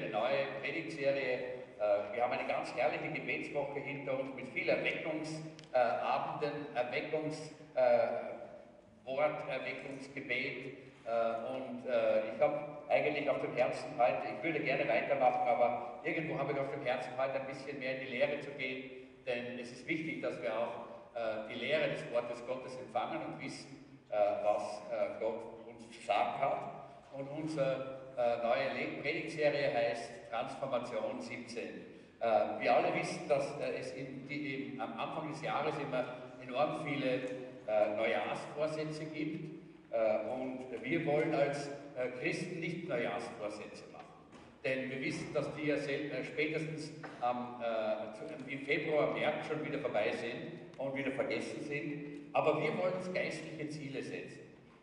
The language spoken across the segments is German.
eine neue Predigtserie. Äh, wir haben eine ganz herrliche Gebetswoche hinter uns mit vielen Erweckungsabenden, Erweckungs, Wort, Erweckungsgebet. Und ich habe eigentlich auf dem Herzen heute, ich würde gerne weitermachen, aber irgendwo habe ich auf dem Herzen heute ein bisschen mehr in die Lehre zu gehen, denn es ist wichtig, dass wir auch die Lehre des Wortes Gottes empfangen und wissen, was Gott uns sagen hat. Und unsere neue Predigtserie heißt Transformation 17. wir alle wissen, dass es in, die, am Anfang des Jahres immer enorm viele Neujahrsvorsätze gibt. und wir wollen als Christen nicht Neujahrsvorsätze machen. Denn wir wissen, dass die ja spätestens am, äh, im Februar, März schon wieder vorbei sind und wieder vergessen sind. Aber wir wollen uns geistliche Ziele setzen.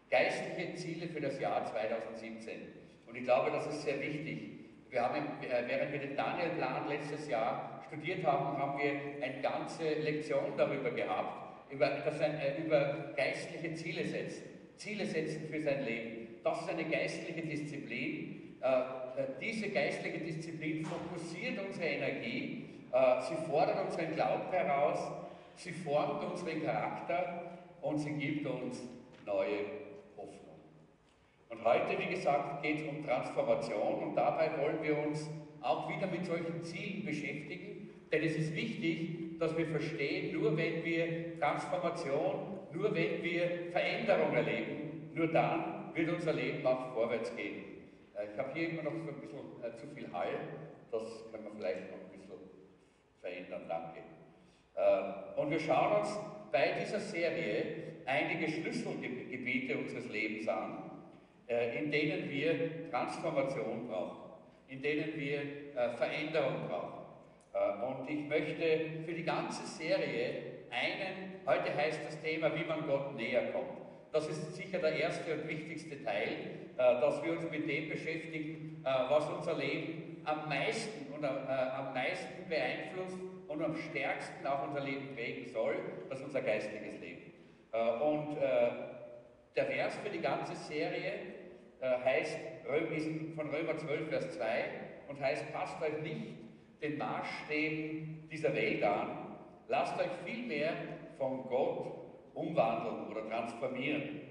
Geistliche Ziele für das Jahr 2017. Ich glaube, das ist sehr wichtig. Wir haben, äh, während wir den Daniel-Plan letztes Jahr studiert haben, haben wir eine ganze Lektion darüber gehabt, über, das ein, äh, über geistliche Ziele setzen. Ziele setzen für sein Leben. Das ist eine geistliche Disziplin. Äh, diese geistliche Disziplin fokussiert unsere Energie, sie fordert unseren Glauben heraus, sie formt unseren Charakter und sie gibt uns neue. Und heute, wie gesagt, geht es um Transformation und dabei wollen wir uns auch wieder mit solchen Zielen beschäftigen, denn es ist wichtig, dass wir verstehen, nur wenn wir Transformation, nur wenn wir Veränderung erleben, nur dann wird unser Leben auch vorwärts gehen. Äh, ich habe hier immer noch so ein bisschen äh, zu viel Hall, das können wir vielleicht noch ein bisschen verändern, danke. Äh, und wir schauen uns bei dieser Serie einige Schlüsselgebiete unseres Lebens an, in denen wir Transformation brauchen, in denen wir äh, Veränderung brauchen. Und ich möchte für die ganze Serie einen, heute heißt das Thema, wie man Gott näher kommt. Das ist sicher der erste und wichtigste Teil, dass wir uns mit dem beschäftigen, was unser Leben am meisten und am meisten beeinflusst und am stärksten auch unser Leben prägen soll, das ist unser geistiges Leben. Äh, und äh, der Vers für die ganze Serie äh, heißt, ist von Römer 12, Vers 2 und heißt, passt euch nicht den Maßstäben dieser Welt an, lasst euch vielmehr von Gott umwandeln oder transformieren,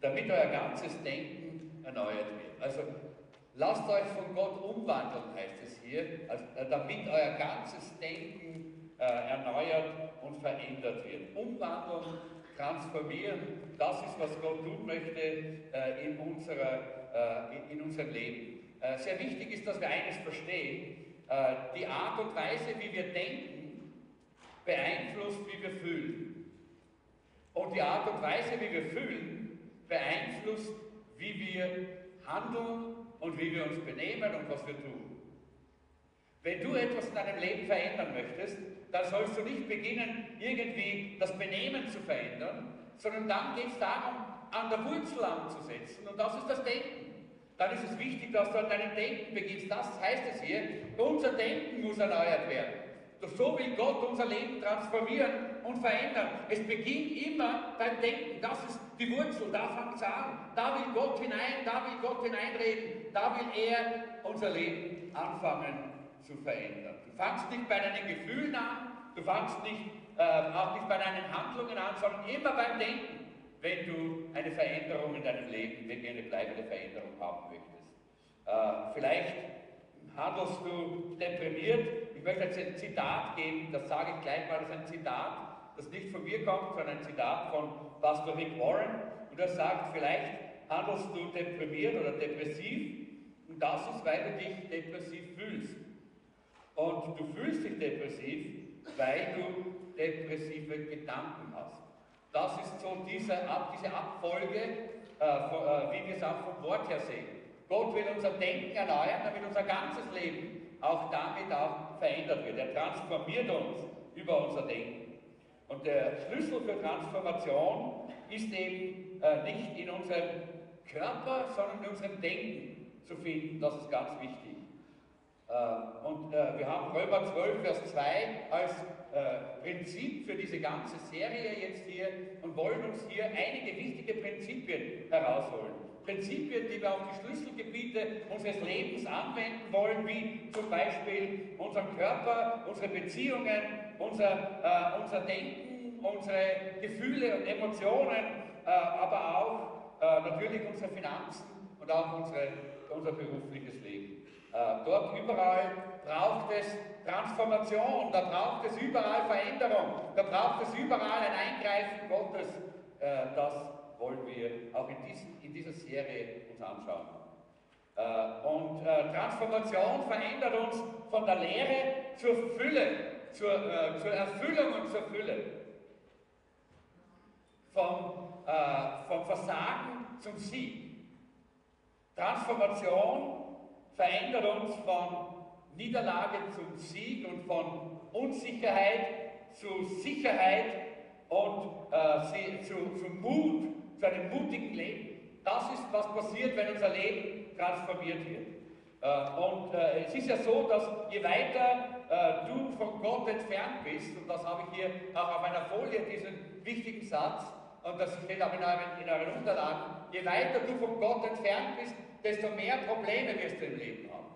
damit euer ganzes Denken erneuert wird. Also lasst euch von Gott umwandeln, heißt es hier, also, damit euer ganzes Denken äh, erneuert und verändert wird. Umwandeln, transformieren, das ist, was Gott tun möchte äh, in, unserer, äh, in unserem Leben. sehr wichtig ist, dass wir eines verstehen. die Art und Weise, wie wir denken, beeinflusst, wie wir fühlen. Und die Art und Weise, wie wir fühlen, beeinflusst, wie wir handeln und wie wir uns benehmen und was wir tun. Wenn du etwas in deinem Leben verändern möchtest, dann sollst du nicht beginnen, irgendwie das Benehmen zu verändern, sondern dann geht es darum, an der Wurzel anzusetzen und das ist das Denken. Dann ist es wichtig, dass du an deinem Denken beginnst. Das heißt es hier, unser Denken muss erneuert werden. So will Gott unser Leben transformieren und verändern. Es beginnt immer beim Denken. Das ist die Wurzel, da fängt es an. Da will Gott hinein, da will Gott hineinreden. Da will er unser Leben anfangen zu verändern. Du fangst nicht bei deinen Gefühlen an, du fangst nicht, äh, auch nicht bei deinen Handlungen an, sondern immer beim Denken, wenn du eine Veränderung in deinem Leben, wenn du eine bleibende Veränderung haben möchtest. Äh, vielleicht handelst du deprimiert. Ich möchte jetzt ein Zitat geben, das sage ich gleich mal, das ist ein Zitat, das nicht von mir kommt, sondern ein Zitat von Pastor Rick Warren. Und er sagt, vielleicht handelst du deprimiert oder depressiv und das ist, weil du dich depressiv fühlst. Und du fühlst dich depressiv, weil du depressive Gedanken hast. Das ist so diese, diese Abfolge, äh, äh, wie wir es auch vom Wort her sehen. Gott will unser Denken erneuern, damit unser ganzes Leben auch damit auch verändert wird. Er transformiert uns über unser Denken. Und der Schlüssel für Transformation ist eben äh, nicht in unserem Körper, sondern in unserem Denken zu finden. Das ist ganz wichtig. Äh, und äh, wir haben Römer 12, Vers 2 als äh, Prinzip für diese ganze Serie jetzt hier und wollen uns hier einige wichtige Prinzipien herausholen. Prinzipien, die wir auf die Schlüsselgebiete unseres Lebens anwenden wollen, wie zum Beispiel unseren Körper, unsere Beziehungen, unser, äh, unser Denken, unsere Gefühle und Emotionen, äh, aber auch äh, natürlich unsere Finanzen und auch unsere, unser berufliches Leben. Äh, dort überall braucht es Transformation, da braucht es überall Veränderung, da braucht es überall ein Eingreifen Gottes. Äh, das wollen wir auch in, diesen, in dieser Serie uns anschauen. Äh, und Transformation verändert uns von der Lehre zur Fülle, zur, zur Erfüllung und zur Fülle. Vom, vom Versagen zum Sieg. Transformation verändert uns von Niederlage zum Sieg und von Unsicherheit zu Sicherheit und äh, zu, zu Mut, zu einem mutigen Leben. Das ist, was passiert, wenn unser Leben transformiert wird. Äh, und äh, es ist ja so, dass je weiter äh, du von Gott entfernt bist, und das habe ich hier auch auf einer Folie, diesen wichtigen Satz, und das steht auch in euren, in euren Unterlagen, je weiter du von Gott entfernt bist, desto mehr Probleme wirst du im Leben haben.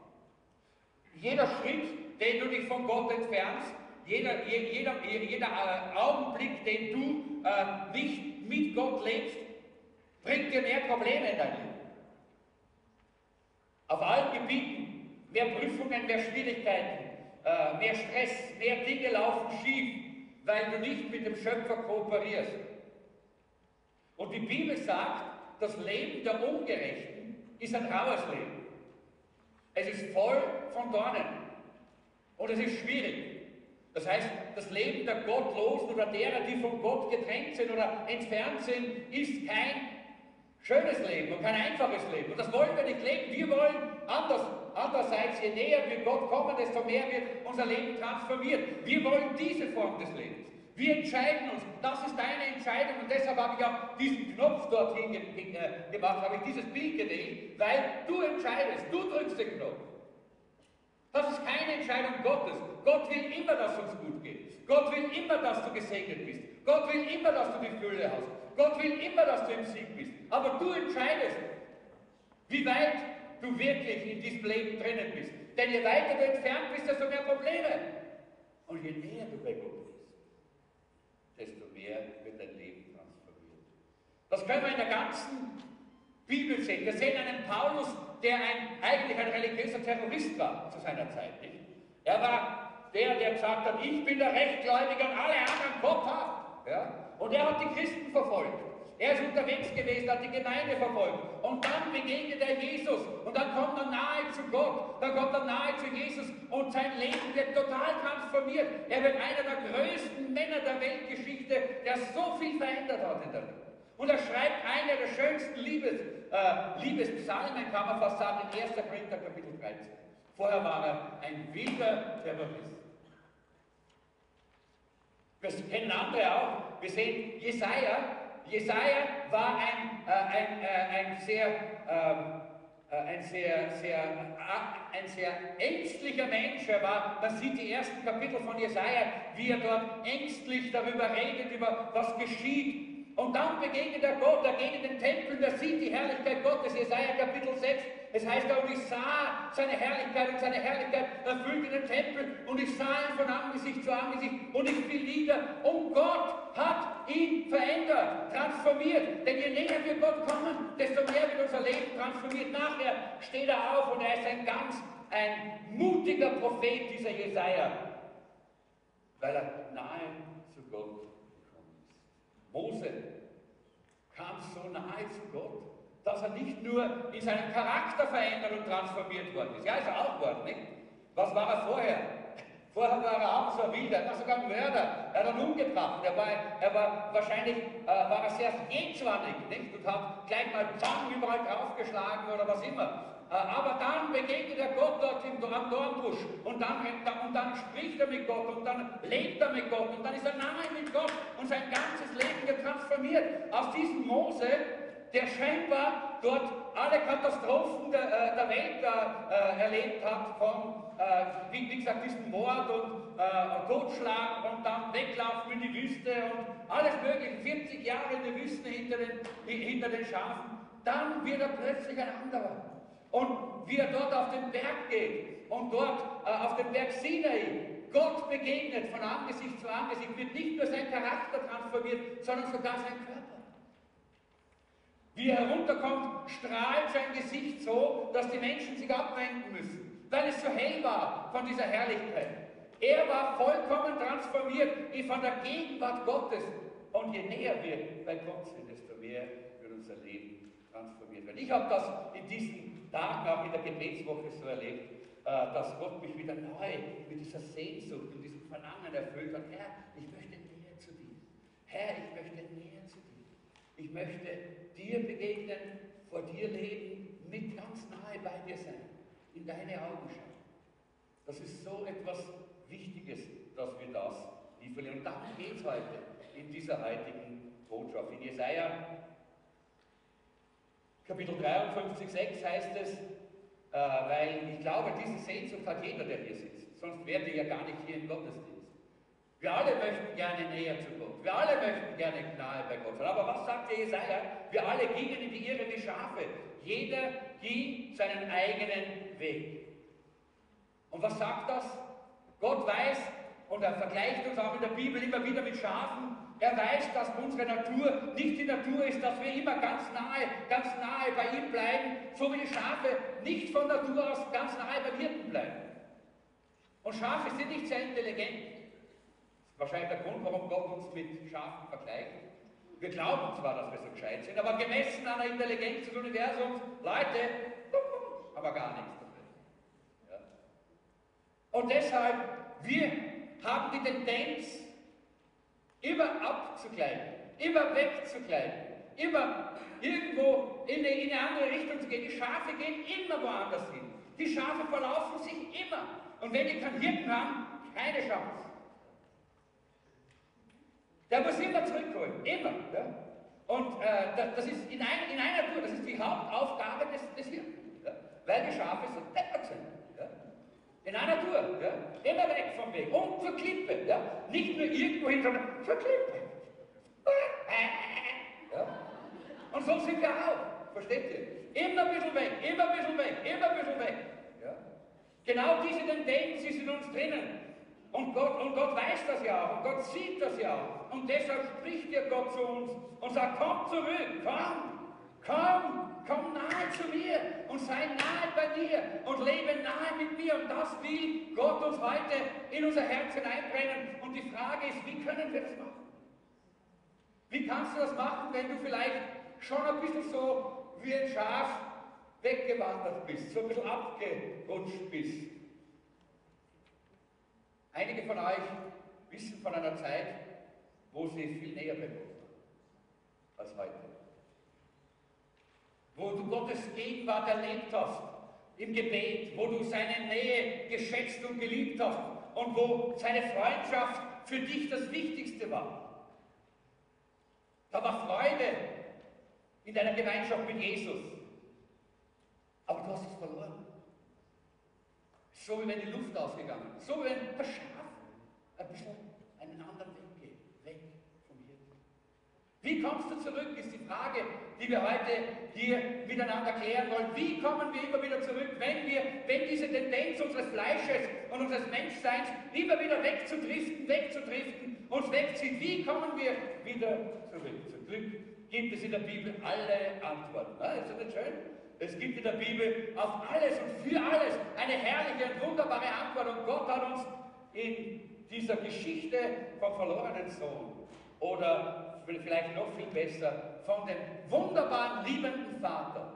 Jeder Schritt, den du dich von Gott entfernst, jeder, jeder, jeder äh, Augenblick, den du äh, nicht mit Gott lebst, bringt dir mehr Probleme in dein Leben. Auf allen Gebieten, mehr Prüfungen, mehr Schwierigkeiten, äh, mehr Stress, mehr Dinge laufen schief, weil du nicht mit dem Schöpfer kooperierst. Und die Bibel sagt, das Leben der Ungerechten ist ein raues Leben. Es ist voll von Dornen. Und es ist schwierig. Das heißt, das Leben der Gottlosen oder derer, die von Gott getrennt sind oder entfernt sind, ist kein schönes Leben und kein einfaches Leben. Und das wollen wir nicht leben. Wir wollen anders. Andererseits, je näher wir Gott kommen, desto mehr wird unser Leben transformiert. Wir wollen diese Form des Lebens. Wir entscheiden uns. Das ist deine Entscheidung und deshalb habe ich auch diesen Knopf dorthin äh, gemacht, habe ich dieses Bild gewählt, weil du entscheidest, du drückst den Knopf. Das ist keine Entscheidung Gottes. Gott will immer, dass es uns gut geht. Gott will immer, dass du gesegnet bist. Gott will immer, dass du die Fülle hast. Gott will immer, dass du im Sieg bist. Aber du entscheidest, wie weit du wirklich in diesem Leben drinnen bist. Denn je weiter du entfernt bist, desto mehr Probleme. Und je näher du bei Gott bist, desto mehr wird dein Leben transformiert. Das können wir in der ganzen Bibel sehen. Wir sehen einen Paulus, der ein, eigentlich ein religiöser Terrorist war zu seiner Zeit. Nicht? Er war der, der gesagt hat, ich bin der Rechtgläubige und alle anderen kopfhaft. Ja? Und er hat die Christen verfolgt. Er ist unterwegs gewesen, hat die Gemeinde verfolgt. Und dann begegnet er Jesus. Und dann kommt er nahe zu Gott. Dann kommt er nahe zu Jesus. Und sein Leben wird total transformiert. Er wird einer der größten Männer der Weltgeschichte, der so viel verändert hat in der Welt. Und er schreibt eine der schönsten Liebes, äh, Liebespsalmen, kann man fast sagen, in 1. Korinther Kapitel 13. Vorher war er ein wilder Terrorist. Wir kennen andere auch. Wir sehen Jesaja, Jesaja war ein, äh, ein, äh, ein sehr, ähm, äh, ein sehr, sehr, äh, ein sehr ängstlicher Mensch. Er war, man sieht die ersten Kapitel von Jesaja, wie er dort ängstlich darüber redet, über was geschieht. Und dann begegnet er Gott, er geht in den Tempel, er sieht die Herrlichkeit Gottes, Jesaja Kapitel 6. Es heißt auch, ich sah seine Herrlichkeit und seine Herrlichkeit erfüllte den Tempel und ich sah ihn von Angesicht zu Angesicht und ich fiel nieder. Und Gott hat ihn verändert, transformiert. Denn je näher wir Gott kommen, desto mehr wird unser Leben transformiert. Nachher steht er auf und er ist ein ganz, ein mutiger Prophet, dieser Jesaja, weil er nahe zu Gott gekommen ist. Mose kam so nahe zu Gott, dass er nicht nur in seinem Charakter verändert und transformiert worden ist. Ja, ist er auch worden, nicht? Was war er vorher? Vorher war er auch so ein Wilder, er war sogar ein Mörder, er hat ihn umgebracht. Er war, er war wahrscheinlich äh, war er sehr jezornig nicht? und hat gleich mal Zangen überall draufgeschlagen oder was immer. Äh, aber dann begegnet er Gott dort im, Dornbusch und dann, und dann spricht er mit Gott und dann lebt er mit Gott und dann ist er nahe mit Gott und sein ganzes Leben wird transformiert. Aus diesem Mose der scheinbar dort alle Katastrophen der, äh, der Welt äh, erlebt hat, von, äh, wie, wie, gesagt, diesem Mord und äh, Totschlag und dann Weglaufen in die Wüste und alles mögliche, 40 Jahre in der Wüste hinter den, hinter den Schafen. dann wird er plötzlich ein anderer. Und wie er dort auf den Berg geht und dort äh, auf dem Berg Sinai Gott begegnet von Angesicht zu Angesicht, wird nicht nur sein Charakter transformiert, sondern sogar sein Körper. Wie er herunterkommt, strahlt sein Gesicht so, dass die Menschen sich abwenden müssen, weil es so hell war von dieser Herrlichkeit. Er war vollkommen transformiert wie von der Gegenwart Gottes. Und je näher wir bei Gott sind, desto mehr wird unser Leben transformiert werden. Ich habe das in diesen Tagen auch in der Gebetswoche so erlebt, äh, dass Gott mich wieder neu mit dieser Sehnsucht und diesem Verlangen erfüllt hat. Herr, ich möchte näher zu dir. Herr, ich möchte näher zu dir. Ich möchte dir begegnen, vor dir leben, mit ganz nahe bei dir sein, in deine Augen schauen. Das ist so etwas Wichtiges, dass wir das verlieren. Und darum geht es heute in dieser heutigen Botschaft. In Jesaja Kapitel 53, 6 heißt es, äh, weil ich glaube, diese Sehnsucht hat jeder, der hier sitzt. Sonst wären wir ja gar nicht hier im Gottesdienst. Wir alle möchten gerne näher zu Gott. Wir alle möchten gerne nahe bei Gott sein. Aber was sagt der Jesaja? Wir alle gingen in die Irre wie Schafe. Jeder ging seinen eigenen Weg. Und was sagt das? Gott weiß, und er vergleicht uns auch in der Bibel immer wieder mit Schafen, er weiß, dass unsere Natur nicht die Natur ist, dass wir immer ganz nahe, ganz nahe bei ihm bleiben, so wie die Schafe nicht von Natur aus ganz nahe beim Hirten bleiben. Und Schafe sind nicht sehr intelligent. Wahrscheinlich der Grund, warum Gott uns mit Schafen vergleicht. Wir glauben zwar, dass wir so gescheit sind, aber gemessen an der Intelligenz des Universums, Leute, haben wir gar nichts dafür. Ja. Und deshalb, wir haben die Tendenz, immer abzugleiten, immer wegzugleiten, immer irgendwo in eine, in eine andere Richtung zu gehen. Die Schafe gehen immer woanders hin. Die Schafe verlaufen sich immer. Und wenn die keinen Hirten haben, keine Chance. Der muss immer zurückholen, immer. Ja? Und äh, das ist in, ein, in, einer Tour, das ist die Hauptaufgabe des, des Hirten. Ja? Weil die Schafe so deppert sind. Ja? In einer Tour, immer weg vom Weg und zur Klippe. Nicht nur irgendwo hin, sondern zur Klippe. Und so sind wir auch, versteht ihr? Immer ein bisschen weg, immer ein bisschen weg, immer ein bisschen weg. Genau diese Tendenz ist in uns drinnen. Und Gott, und Gott weiß das ja auch, und Gott sieht das ja auch. Und deshalb spricht ja Gott zu uns und sagt, komm zurück, komm, komm, komm nahe zu mir und sei nahe bei dir und lebe nahe mit mir. Und das will Gott uns heute in unser Herz hineinbrennen. Und die Frage ist, wie können wir das machen? Wie kannst du das machen, wenn du vielleicht schon ein bisschen so wie ein Schaf weggewandert bist, so ein bisschen abgerutscht bist? Einige von euch wissen von einer Zeit, wo sie viel näher bei Gott als heute. Wo du Gottes Gegenwart erlebt hast im Gebet, wo du seine Nähe geschätzt und geliebt hast und wo seine Freundschaft für dich das Wichtigste war. Da war Freude in deiner Gemeinschaft mit Jesus. Aber du hast es verloren. So wie wenn die Luft ausgegangen ist. So wie wenn das Schaf ein bisschen einen anderen Weg geht. Weg vom Hirten. Wie kommst du zurück, ist die Frage, die wir heute hier miteinander klären wollen. Wie kommen wir immer wieder zurück, wenn wir, wenn diese Tendenz unseres Fleisches und unseres Menschseins immer wieder wegzudriften, wegzudriften, uns wegzieht. Wie kommen wir wieder zurück? Zum Glück gibt es in der Bibel alle Antworten. Ah, ist das nicht schön? Es gibt in der Bibel auf alles und für alles eine herrliche und wunderbare Antwort. Und Gott hat uns in dieser Geschichte vom verlorenen Sohn oder vielleicht noch viel besser von dem wunderbaren, liebenden Vater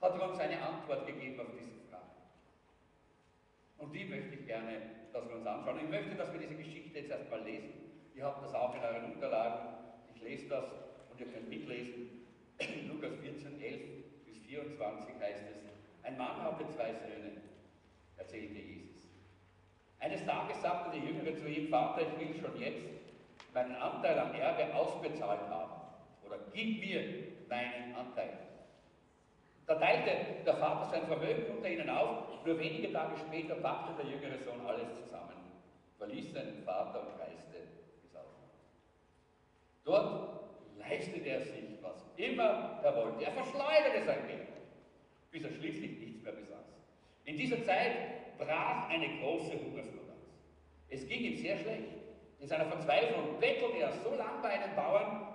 hat er uns eine Antwort gegeben auf diese Frage. Und die möchte ich gerne, dass wir uns anschauen. Ich möchte, dass wir diese Geschichte jetzt erstmal lesen. Ihr habt das auch in euren Unterlagen. Ich lese das und ihr könnt mitlesen. Lukas 14, 11 24 heißt es, ein Mann hatte zwei Söhne, erzählte Jesus. Eines Tages sagte der Jüngere zu ihm, Vater, ich will schon jetzt meinen Anteil am Erbe ausbezahlt haben. Oder gib mir meinen Anteil. Da teilte der Vater sein Vermögen unter ihnen auf. Nur wenige Tage später packte der jüngere Sohn alles zusammen, verließ seinen Vater und reiste ins Ausland. Dort leistete er sich, was immer er wollte. Er verschleuderte sein Geld, bis er schließlich nichts mehr besaß. In dieser Zeit brach eine große Hungersnot aus. Es ging ihm sehr schlecht. In seiner Verzweiflung bettelte er so lange bei einem Bauern,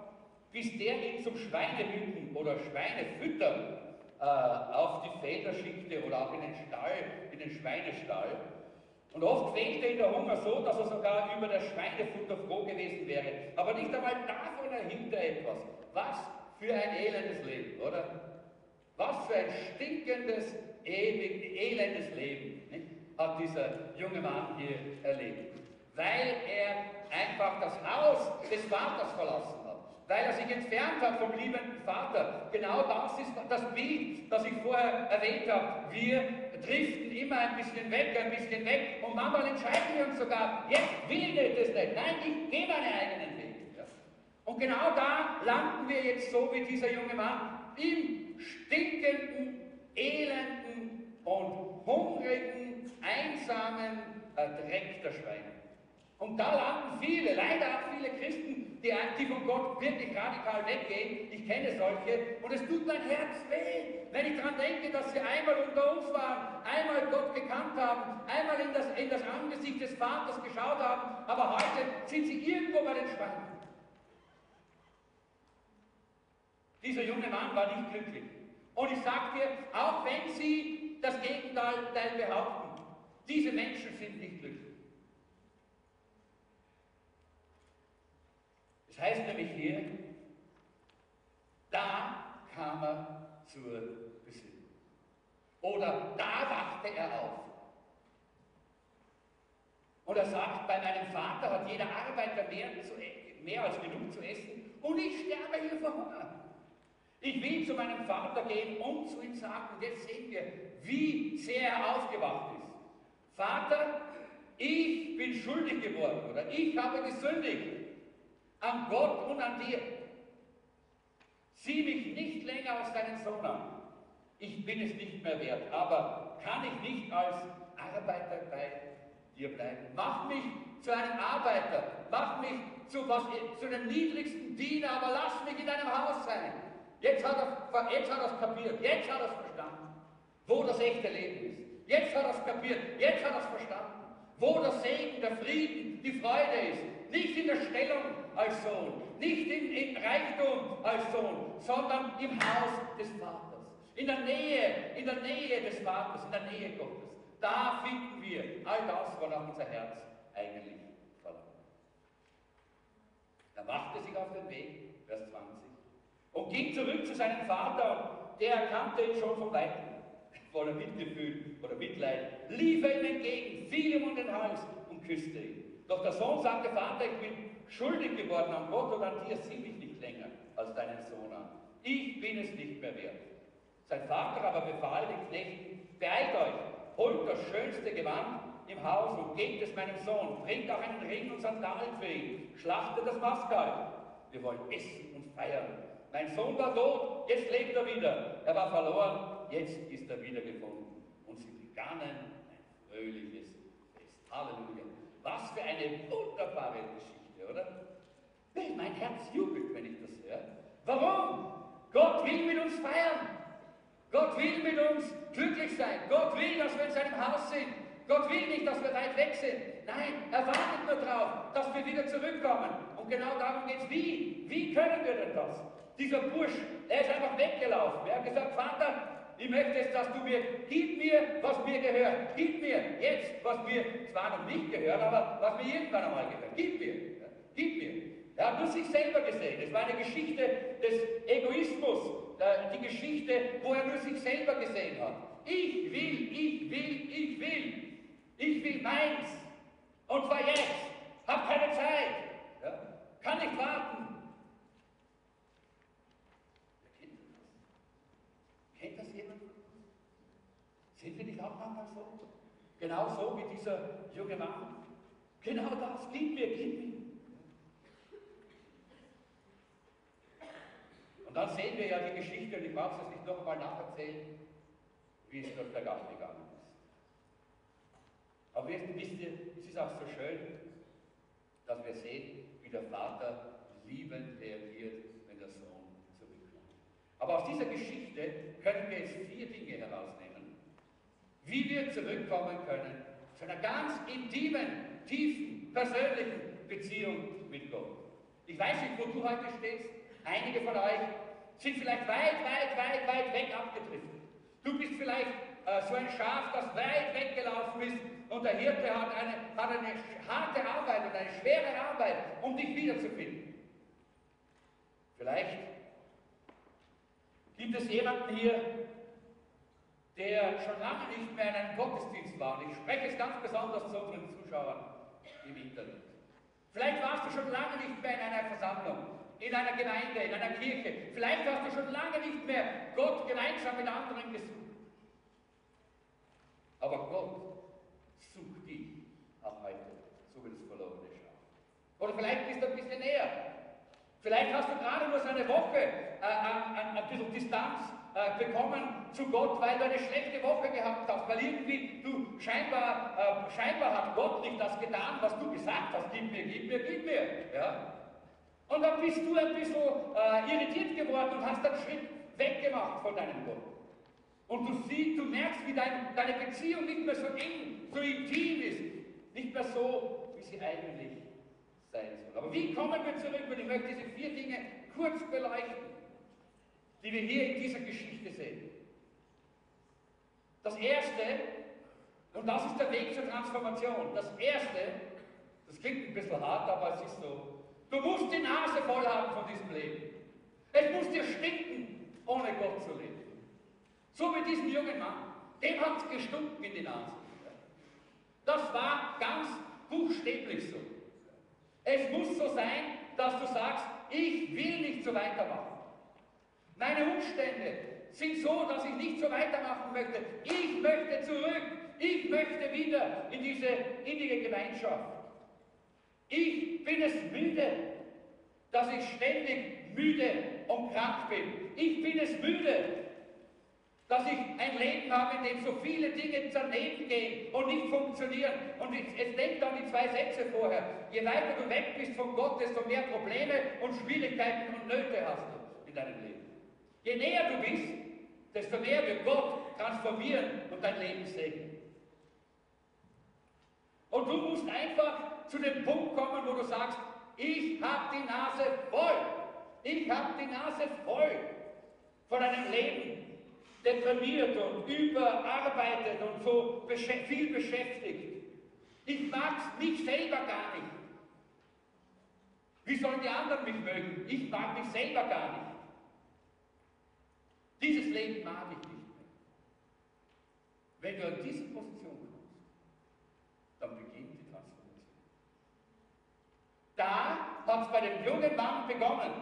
bis der ihn zum Schweinehüten oder Schweinefüttern äh, auf die Felder schickte oder auch in den Stall, in den Schweinestall. Und oft quälte ihn der Hunger so, dass er sogar über das Schweinefutter froh gewesen wäre. Aber nicht einmal davon erhielt er etwas. Was für ein elendes Leben, oder? Was für ein stinkendes, ewig, elendes Leben nicht? hat dieser junge Mann hier erlebt. Weil er einfach das Haus des Vaters verlassen hat weil er sich entfernt hat vom liebenden Vater. Genau das ist das Bild, das ich vorher erwähnt habe. Wir driften immer ein bisschen weg, ein bisschen weg und manchmal entscheiden wir uns sogar, jetzt will ich das nicht. Nein, ich gehe meinen eigenen Weg. Und genau da landen wir jetzt so wie dieser junge Mann im stinkenden, elenden und hungrigen, einsamen Dreck der Schweine. Und da landen viele, leider auch viele Christen, die, die von Gott wirklich radikal weggehen. Ich kenne solche. Und es tut mein Herz weh, wenn ich daran denke, dass sie einmal unter uns waren, einmal Gott gekannt haben, einmal in das, in das Angesicht des Vaters geschaut haben, aber heute sind sie irgendwo bei den Schweinen. Dieser junge Mann war nicht glücklich. Und ich sage dir, auch wenn sie das Gegenteil behaupten, diese Menschen sind nicht glücklich. Es heißt nämlich hier, da kam er zur Besinnung. Oder da wachte er auf. Und er sagt, bei meinem Vater hat jeder Arbeiter mehr, zu, e-, mehr als genug zu essen und ich sterbe hier vor Hunger. Ich will zu meinem Vater gehen und zu ihm sagen, und jetzt sehen wir, wie sehr er aufgewacht ist. Vater, ich bin schuldig geworden oder ich habe gesündigt an Gott und an dir. Sieh mich nicht länger als deinen Sohn an. Ich bin es nicht mehr wert, aber kann ich nicht als Arbeiter bei dir bleiben? Mach mich zu einem Arbeiter, mach mich zu, was, zu einem niedrigsten Diener, aber lass mich in deinem Haus sein. Jetzt hat er jetzt hat es kapiert, jetzt hat er es verstanden, wo das echte Leben ist. Jetzt hat er es kapiert, jetzt hat er es verstanden, wo der Segen, der Frieden, die Freude ist. Nicht in der Stellung als Sohn, nicht in, in Reichtum als Sohn, sondern im Haus des Vaters. In der Nähe, in der Nähe des Vaters, in der Nähe Gottes. Da finden wir all das, wonach unser Herz eigentlich verlangt. Er machte sich auf den Weg, Vers 20, und ging zurück zu seinem Vater, der erkannte ihn schon von weitem voller Mitgefühl oder Mitleid, lief er ihm entgegen, fiel ihm um den Hals und küsste ihn. Doch der Sohn sagte, Vater, ich bin schuldig geworden an Gott und an dir, sieh mich nicht länger als deinen Sohn an. Ich bin es nicht mehr wert. Sein Vater aber befahl den Knechten, beeilt euch, holt das schönste Gewand im Haus und gebt es meinem Sohn, bringt auch einen Ring und Sandalen für ihn, schlachtet das Maskalb. Wir wollen essen und feiern. Mein Sohn war tot, jetzt lebt er wieder. Er war verloren, jetzt ist er wiedergefunden. Und sie begannen ein fröhliches Fest. Halleluja. Was für eine wunderbare Geschichte, oder? Mein Herz jubelt, wenn ich das höre. Warum? Gott will mit uns feiern. Gott will mit uns glücklich sein. Gott will, dass wir in seinem Haus sind. Gott will nicht, dass wir weit weg sind. Nein, er wartet nur darauf, dass wir wieder zurückkommen. Und genau darum geht es. Wie? Wie können wir denn das? Dieser Bursch, er ist einfach weggelaufen. Er hat gesagt, Vater, ich möchte es, dass du mir, gib mir, was mir gehört. Gib mir jetzt, was mir zwar noch nicht gehört, aber was mir irgendwann einmal gehört. Gib mir. Gib mir. Er hat nur sich selber gesehen. Es war eine Geschichte des Egoismus. Die Geschichte, wo er nur sich selber gesehen hat. Ich will, ich will, ich will. Ich will meins. Und zwar jetzt. Hab keine Zeit. Ja, kann nicht warten. Sind wir nicht auch manchmal so? Genau so wie dieser junge Mann. Genau das, gib mir, gib mir. Und dann sehen wir ja die Geschichte, und ich brauche es nicht noch einmal nacherzählen, wie es dort bergab gegangen ist. Aber wisst ihr, es ist auch so schön, dass wir sehen, wie der Vater liebend reagiert, wenn der Aber aus dieser Geschichte können wir jetzt vier Dinge herausnehmen, wie wir zurückkommen können zu einer ganz intimen, tiefen, persönlichen Beziehung mit Gott. Ich weiß nicht, wo du heute stehst. Einige von euch sind vielleicht weit, weit, weit, weit weg abgedriftet. Du bist vielleicht äh, so ein Schaf, das weit weggelaufen ist und der Hirte hat eine, hat eine harte Arbeit und eine schwere Arbeit, um dich wiederzufinden. Vielleicht gibt es jemanden hier, der schon lange nicht mehr in einem Gottesdienst war. Und ich spreche es ganz besonders zu unseren Zuschauern im Internet. Vielleicht warst du schon lange nicht mehr in einer Versammlung, in einer Gemeinde, in einer Kirche. Vielleicht hast du schon lange nicht mehr Gott gemeinsam mit anderen gesucht. Aber Gott sucht dich auch heute, so wie das verlorene Schaf. Oder vielleicht bist du ein bisschen näher. Vielleicht hast du gerade nur so eine Woche äh, an, an, ein bisschen Distanz äh, bekommen zu Gott, weil du eine schlechte Woche gehabt hast, weil irgendwie du scheinbar, äh, scheinbar hat Gott nicht das getan, was du gesagt hast, gib mir, gib mir, gib mir. Ja? Und dann bist du ein bisschen äh, irritiert geworden und hast einen Schritt weggemacht von deinem Gott. Und du siehst, du merkst, wie dein, deine Beziehung nicht mehr so eng, so intim ist, nicht mehr so, wie sie eigentlich sein soll. Aber wie kommen wir zurück? Und ich möchte diese vier Dinge kurz beleuchten die wir hier in dieser Geschichte sehen. Das Erste, und das ist der Weg zur Transformation, das Erste, das klingt ein bisschen hart, aber es ist so, du musst die Nase voll haben von diesem Leben. Es muss dir stinken, ohne Gott zu leben. So wie diesem jungen Mann, dem hat es gestunken in die Nase. Das war ganz buchstäblich so. Es muss so sein, dass du sagst, ich will nicht so weitermachen. Meine Umstände sind so, dass ich nicht so weitermachen möchte. Ich möchte zurück. Ich möchte wieder in diese innige Gemeinschaft. Ich bin es müde, dass ich ständig müde und krank bin. Ich bin es müde, dass ich ein Leben habe, in dem so viele Dinge daneben gehen und nicht funktionieren. Und es denkt an die zwei Sätze vorher. Je weiter du weg bist von Gott, desto mehr Probleme und Schwierigkeiten und Nöte hast du in deinem Leben. Je näher du bist, desto mehr wird Gott transformieren und dein Leben segnen. Und du musst einfach zu dem Punkt kommen, wo du sagst, ich habe die Nase voll. Ich habe die Nase voll von einem Leben, deprimiert und überarbeitet und so viel beschäftigt. Ich mag mich selber gar nicht. Wie sollen die anderen mich mögen? Ich mag mich selber gar nicht. Dieses Leben mag ich nicht mehr. Wenn du in diese Position kommst, dann beginnt die Transformation. Da hat es bei dem jungen Mann begonnen.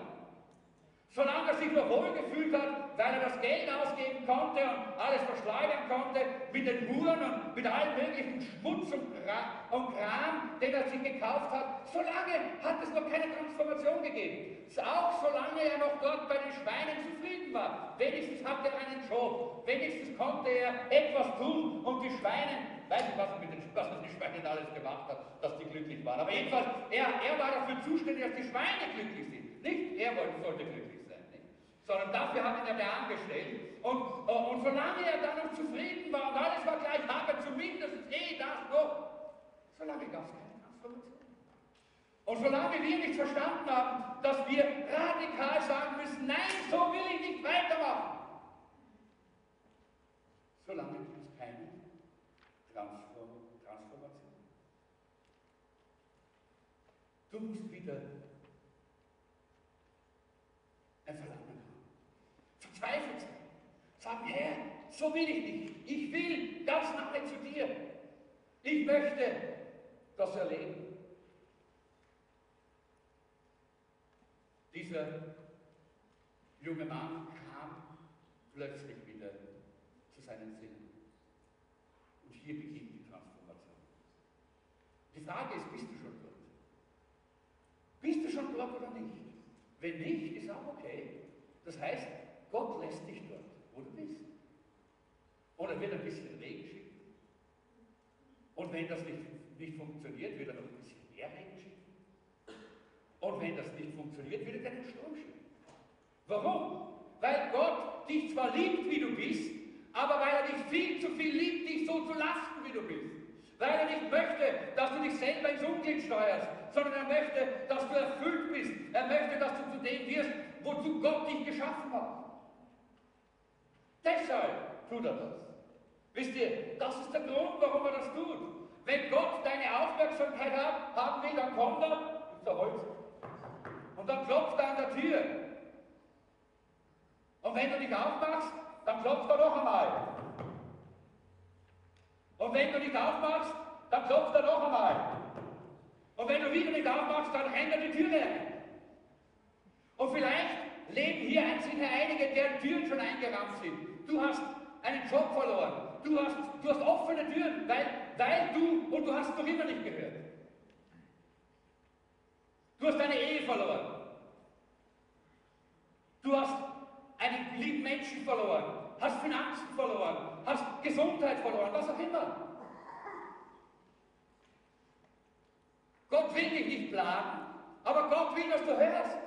Solange er sich noch wohl gefühlt hat, weil er das Geld ausgeben konnte und alles verschleudern konnte, mit den Huren und mit allem möglichen Schmutz und, und Kram, den er sich gekauft hat, solange hat es noch keine Transformation gegeben. Auch solange er noch dort bei den Schweinen zufrieden war. Wenigstens hatte er einen Job, wenigstens konnte er etwas tun und die Schweine, weiß nicht, was mit den, mit den Schweinen alles gemacht hat, dass die glücklich waren. Aber jedenfalls, er, er war dafür zuständig, dass die Schweine glücklich sind. Nicht er wollte, sollte glücklich sondern dafür hat ihn der angestellt. Und, äh, und solange er dann noch zufrieden war und alles war gleich, habe zumindest eh das noch, solange gab es keine Transformation. Und solange wir nicht verstanden haben, dass wir radikal sagen müssen, nein, so will ich nicht weitermachen, solange gibt es keine Transformation. Du musst wieder ein Verlangen verzweifelt sein. Sagen, Herr, so will ich nicht. Ich will ganz nahe zu dir. Ich möchte das erleben. Dieser junge Mann kam plötzlich wieder zu seinen Sinnen. Und hier beginnt die Transformation. Die Frage ist, bist du? Bist du schon dort oder nicht? Wenn nicht, ist auch okay. Das heißt, Gott lässt dich dort, wo du bist. Oder wird ein bisschen Regen schicken. Und wenn das nicht, nicht funktioniert, wird er noch ein bisschen mehr Regen schicken. Und wenn das nicht funktioniert, wird er einen Sturm schicken. Warum? weil Gott dich zwar liebt, wie du bist, aber weil er dich viel zu viel liebt, dich so zu lasten, wie du bist. Weil er nicht möchte, dass du dich selber ins Unglück steuerst, sondern er möchte, dass du erfüllt bist. Er möchte, dass du zu dem wirst, wozu Gott dich geschaffen hat. Deshalb tut er das. Wisst ihr, das ist der Grund, warum er das tut. Wenn Gott deine Aufmerksamkeit haben will, dann kommt er, ist der Holz, und dann klopft er an der Tür. Und wenn du dich aufmachst, dann klopft er noch einmal. Und wenn du nicht aufmachst, dann klopft er noch einmal. Und wenn du wieder nicht aufmachst, dann hängt er die Tür ein. Und vielleicht leben hier hier einige, deren Türen schon eingerammt sind. Du hast einen Job verloren. Du hast, du hast offene Türen, weil, weil du, und du hast noch immer nicht gehört. Du hast deine Ehe verloren. Du hast einen lieben Menschen verloren hast Finanzen verloren, hast Gesundheit verloren, was auch immer. Gott will dich nicht plagen, aber Gott will, dass du hörst.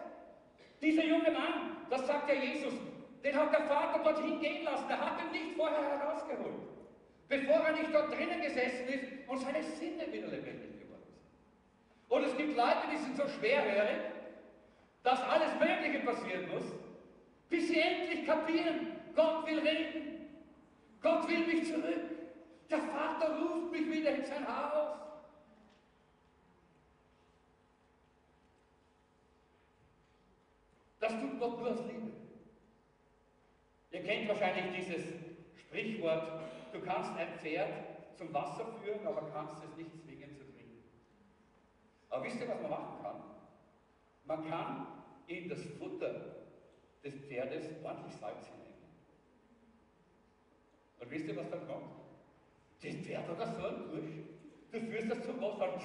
Dieser junge Mann, das sagt ja Jesus, den hat der Vater dorthin gehen lassen, er hat ihn nicht vorher herausgeholt, bevor er nicht dort drinnen gesessen ist und seine Sinne wieder lebendig geworden sind. Und es gibt Leute, die sind so schwerhörig, dass alles Mögliche passieren muss, bis sie endlich kapieren, Gott will reden. Gott will mich zurück. Der Vater ruft mich wieder in sein Haus. Das tut Gott nur aus Liebe. Ihr kennt wahrscheinlich dieses Sprichwort, du kannst ein Pferd zum Wasser führen, aber kannst es nicht zwingen zu trinken. Aber wisst ihr, was man machen kann? Man kann in das Futter des Pferdes ordentlich Salz hinein. Und wisst ihr, was dann kommt? Das Pferd hat so einen Durch. Du führst das zum Wasser,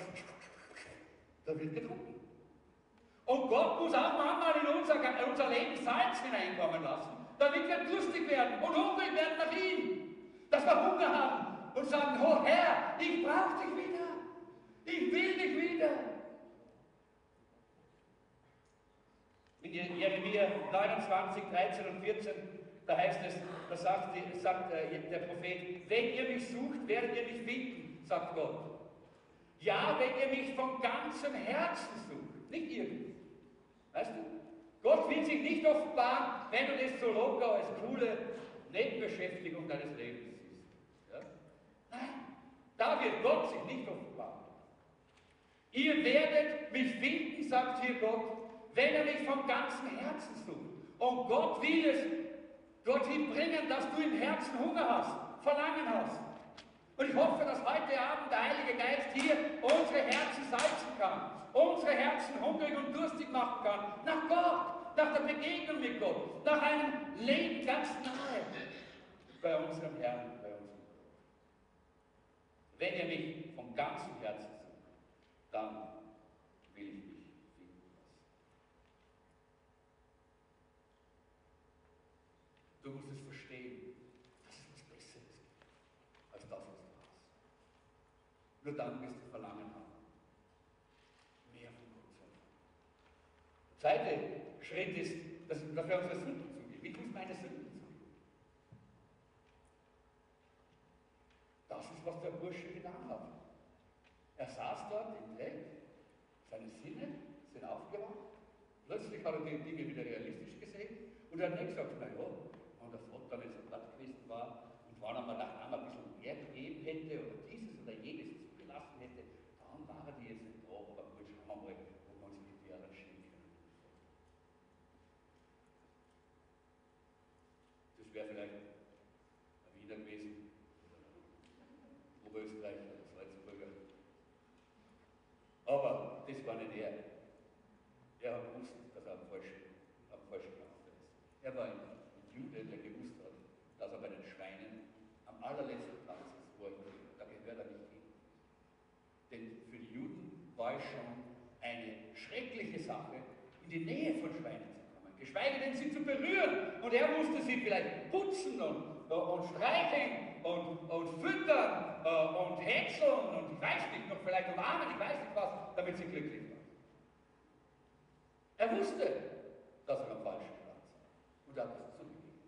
da wird getrunken. Und Gott muss auch manchmal in unser, in unser Leben Salz hineinkommen lassen, damit wir durstig werden und hungrig werden nach ihm. Dass wir Hunger haben und sagen, oh Herr, ich brauche dich wieder. Ich will dich wieder. In Jeremia 29, 13 und 14 da heißt es, da sagt, sagt äh, der Prophet, wenn ihr mich sucht, werdet ihr mich finden, sagt Gott. Ja, wenn ihr mich von ganzem Herzen sucht, nicht irgendwie. Weißt du? Gott will sich nicht offenbaren, wenn du das so locker als coole Nebenbeschäftigung deines Lebens siehst. Ja? Nein, da wird Gott sich nicht offenbaren. Ihr werdet mich finden, sagt hier Gott, wenn ihr mich von ganzem Herzen sucht. Und Gott will es dorthin bringen, dass du im Herzen Hunger hast, Verlangen hast. Und ich hoffe, dass heute Abend der Heilige Geist hier unsere Herzen salzen kann, unsere Herzen hungrig und durstig machen kann, nach Gott, nach der Begegnung mit Gott, nach einem Leben ganz nahe bei unserem Herrn, bei unserem Gott. Wenn ihr mich von ganzem Herzen sucht, dann will ich Du musst es verstehen, dass es was Besseres gibt, als das, was du hast. Nur dann wirst du Verlangen haben. Mehr von Gott zu erfahren. Der zweite Schritt ist, dass, dass wir unsere Sünden zugeben. Ich muss meine Sünden zugeben. Das ist, was der Bursche getan hat. Er saß dort im Dreck, seine Sinne sind aufgewacht. Plötzlich hat er die Dinge wieder realistisch gesehen und er hat nicht gesagt, naja, wenn es Platz gewesen war und wann er nach einmal ein bisschen mehr gegeben hätte oder dieses oder jenes zugelassen hätte, dann war die jetzt nicht da, aber gut, schauen wir mal, wo man sich die arrangieren können. Das wäre vielleicht ein Wiener gewesen, Oberösterreicher oder Salzburger. Aber das war nicht er. Er hat gewusst, dass er am falschen, am falschen Lauf ist. Er war ein Jude, der gewusst dass er bei den Schweinen am allerletzten Platz ist, wo er gehört. Da gehört er nicht hin. Denn für die Juden war es schon eine schreckliche Sache, in die Nähe von Schweinen zu geschweige denn sie zu berühren. Und er musste sie vielleicht putzen und, äh, und streicheln und, und füttern äh, und hätscheln und ich weiß nicht, noch vielleicht umarmen, ich weiß nicht was, damit sie glücklich war. Er wusste, dass er am falschen Platz war und hat es zugegeben.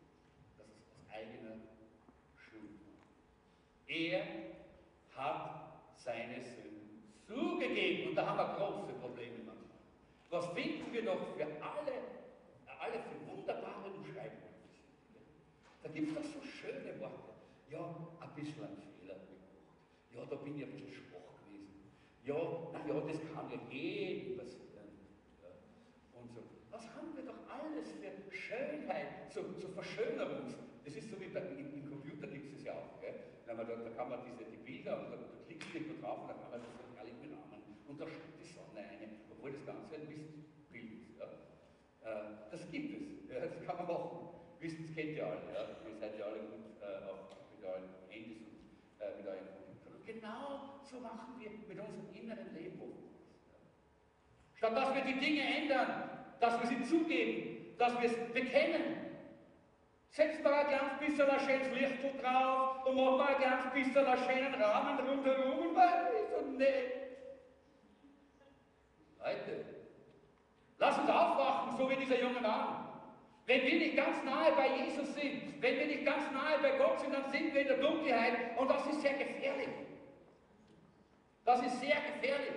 Das ist aus eigener Schuld. Er hat seine Sünden zugegeben und da haben wir große Probleme manchmal. Was finden wir noch für alle alle für wunderbare Umschreibungen? Da gibt es doch so schöne Worte. Ja, ein bisschen ein Fehler gemacht. Ja, da bin ich ein bisschen schwach gewesen. Ja, ja, das kann ja jedem passieren. Ja, und so. Was haben wir doch alles für Schönheit, zur, zur Verschönerung? Das ist so wie bei, im, im Computer gibt es das ja auch. Gell? Da, da, kann man diese, die Bilder und da, da klickst du drauf und dann kann man das herrlich berahmen. Und da steht die Sonne ein, obwohl das Ganze ein bisschen Bild ist. Ja? Äh, das gibt es. Ja, das kann man machen. Wissen, das kennt ihr alle. Ja? Ihr seid ja alle gut äh, auf, mit euren Handys und äh, mit euren Computern. Genau so machen wir mit unserem inneren Leben. Statt dass wir die Dinge ändern, dass wir sie zugeben, dass wir es bekennen. Setzt mal ein ganz bisschen ein schönes Licht drauf und macht mal ein ganz bisschen einen schönen Rahmen rundherum und weil so nett. Leute, lass uns aufwachen, so wie dieser junge Mann. Wenn wir nicht ganz nahe bei Jesus sind, wenn wir nicht ganz nahe bei Gott sind, dann sind wir in der Dunkelheit und das ist sehr gefährlich. Das ist sehr gefährlich.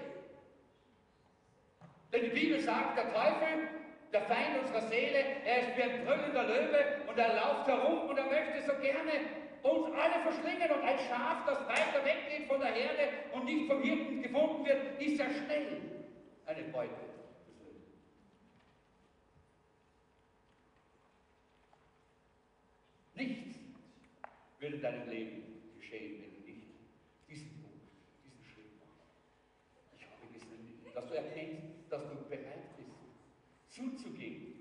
Denn die Bibel sagt, der Teufel, der Feind unserer Seele, er ist wie ein brüllender Löwe und er lauft herum und er möchte so gerne uns alle verschlingen und ein Schaf, das weiter weggeht von der Herde und nicht vom Hirten gefunden wird, ist ja schnell eine Beute. Nichts wird in deinem Leben geschehen, wenn du nicht diesen Punkt, diesen Schritt machst. Ich habe gesehen, dass du erkennst, dass du bereit bist, zuzugeben.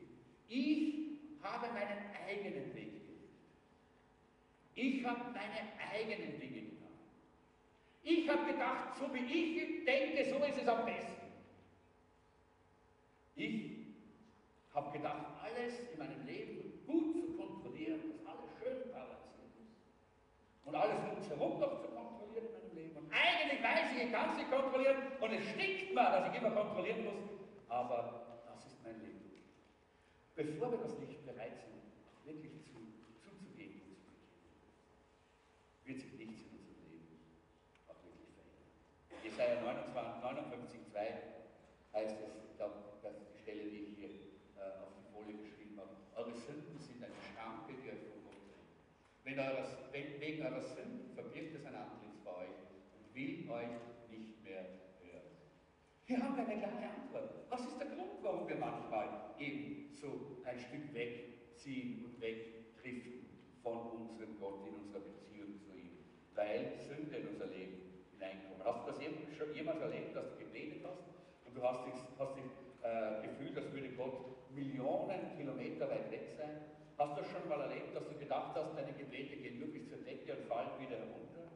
Ich habe meinen eigenen Weg gewählt. Ich habe meine eigenen Dinge getan. Ich habe gedacht, so wie ich denke, so ist es am besten. Ich habe gedacht, alles in meinem Leben gut zu kontrollieren, dass alles schön balanciert ist. Und alles um uns herum noch zu kontrollieren in meinem Leben. Und eigentlich weiß ich, ich kann nicht kontrollieren und es stinkt mir, dass ich immer kontrollieren muss. Aber das ist mein Leben. Bevor wir das nicht bereit sind, wirklich zu, zuzugeben und zu bekennen, wird sich nichts in unserem Leben auch wirklich verändern. Jesaja 59, 2 heißt es, das ist die Stelle, die ich hier äh, auf die Folie geschrieben habe. Eure Sünden sind eine Schranke, die euch von Gott trennt. Wenn eures, wenn, wegen eurer Sünden verbirgt es ein Antlitz bei euch und will euch nicht mehr hören. Hier haben wir eine klare Antwort. Was ist der Grund, warum wir manchmal eben so ein Stück wegziehen und wegdriften von unserem Gott in unserer Beziehung zu ihm? Weil Sünde in unser Leben hineinkommt. Hast du das schon jemals erlebt, dass du gebetet hast und du hast dich, hast dich äh, Gefühl, als würde Gott Millionen Kilometer weit weg sein? Hast du schon mal erlebt, dass du gedacht hast, deine Gebete gehen bis zur Decke und fallen wieder herunter?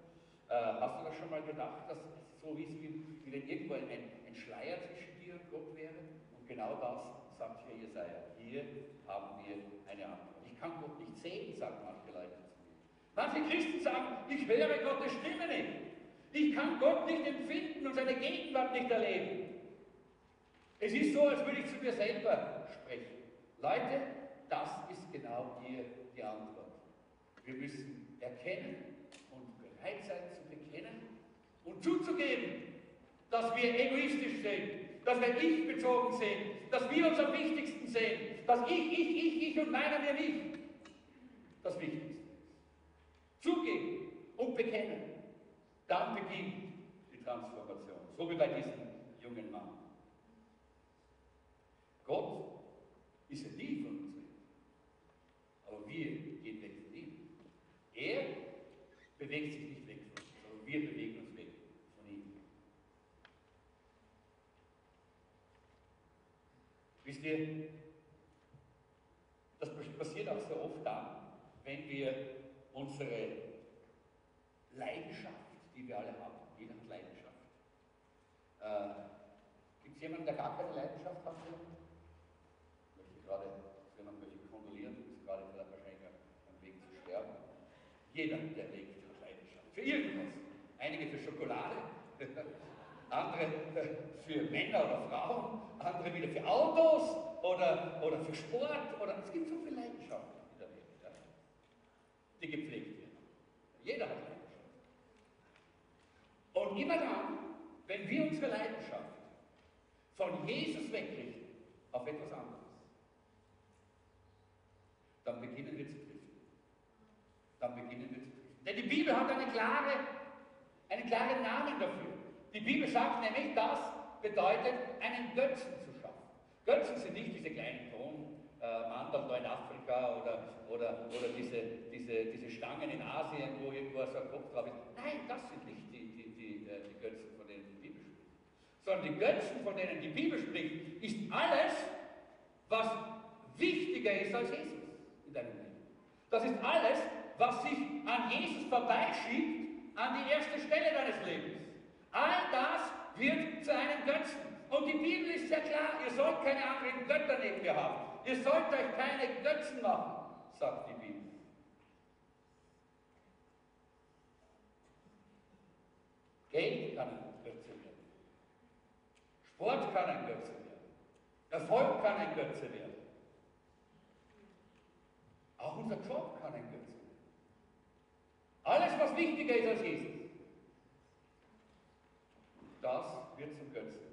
Äh, hast du das schon mal gedacht, dass so wie, wie, wie wenn irgendwo ein, ein Schleier zwischen dir und Gott wäre? Und genau das sagt hier Jesaja. Hier haben wir eine Antwort. Ich kann Gott nicht sehen, sagen manche Leute zu mir. Manche Christen sagen, ich höre Gottes Stimme nicht. Ich kann Gott nicht empfinden und seine Gegenwart nicht erleben. Es ist so, als würde ich zu mir selber sprechen. Leute, das ist genau hier die Antwort. Wir müssen erkennen und bereit sein zu bekennen und zuzugeben, dass wir egoistisch sind, dass wir ich-bezogen sind, dass wir uns am wichtigsten sehen, dass ich, ich, ich, ich und meiner mir nicht das Wichtigste ist. Zugeben und bekennen. Dann beginnt die Transformation. So wie bei diesem jungen Mann. Gott ist ja nie von uns weg. Aber wir gehen weg von ihm. Er bewegt sich nicht weg von uns, aber wir bewegen uns weg von ihm. Wisst ihr, das passiert auch sehr oft dann, wenn wir unsere Leidenschaft, die wir alle haben, jeder hat Leidenschaft. Äh, Gibt es jemanden, der gar keine Leidenschaft hat? gerade jemand möchte kondolieren, ist gerade vielleicht wahrscheinlich am Weg zu sterben. Jeder, der. Für irgendwas. Einige für Schokolade, andere für Männer oder Frauen, andere wieder für Autos oder, oder für Sport. Oder, es gibt so viele Leidenschaften in der Welt, die gepflegt werden. Jeder hat Leidenschaft. Und immer dann, wenn wir unsere Leidenschaft von Jesus wegrichten auf etwas anderes, dann beginnen wir zu driften. Dann beginnen wir zu driften. Denn die Bibel hat eine klare, einen klaren Namen dafür. Die Bibel sagt nämlich, das bedeutet, einen Götzen zu schaffen. Götzen sind nicht diese kleinen Tonmandeln da in Afrika oder, oder, oder diese, diese, diese Stangen in Asien, wo irgendwo so ein Kopf drauf ist. Nein, das sind nicht die, die, die, äh, die Götzen, von denen die Bibel spricht. Sondern die Götzen, von denen die Bibel spricht, ist alles, was wichtiger ist als Jesus in deinem Leben. Das ist alles, was sich an Jesus vorbeischiebt, an die erste Stelle deines Lebens. All das wird zu einem Götzen. Und die Bibel ist sehr klar, ihr sollt keine anderen Götter neben mir haben. Ihr sollt euch keine Götzen machen, sagt die Bibel. Geld kann ein Götze werden. Sport kann ein Götze werden. Erfolg kann ein Götze werden. Auch unser Job kann ein Götze werden. Alles, was wichtiger ist als Jesus, das wird zum Götzen.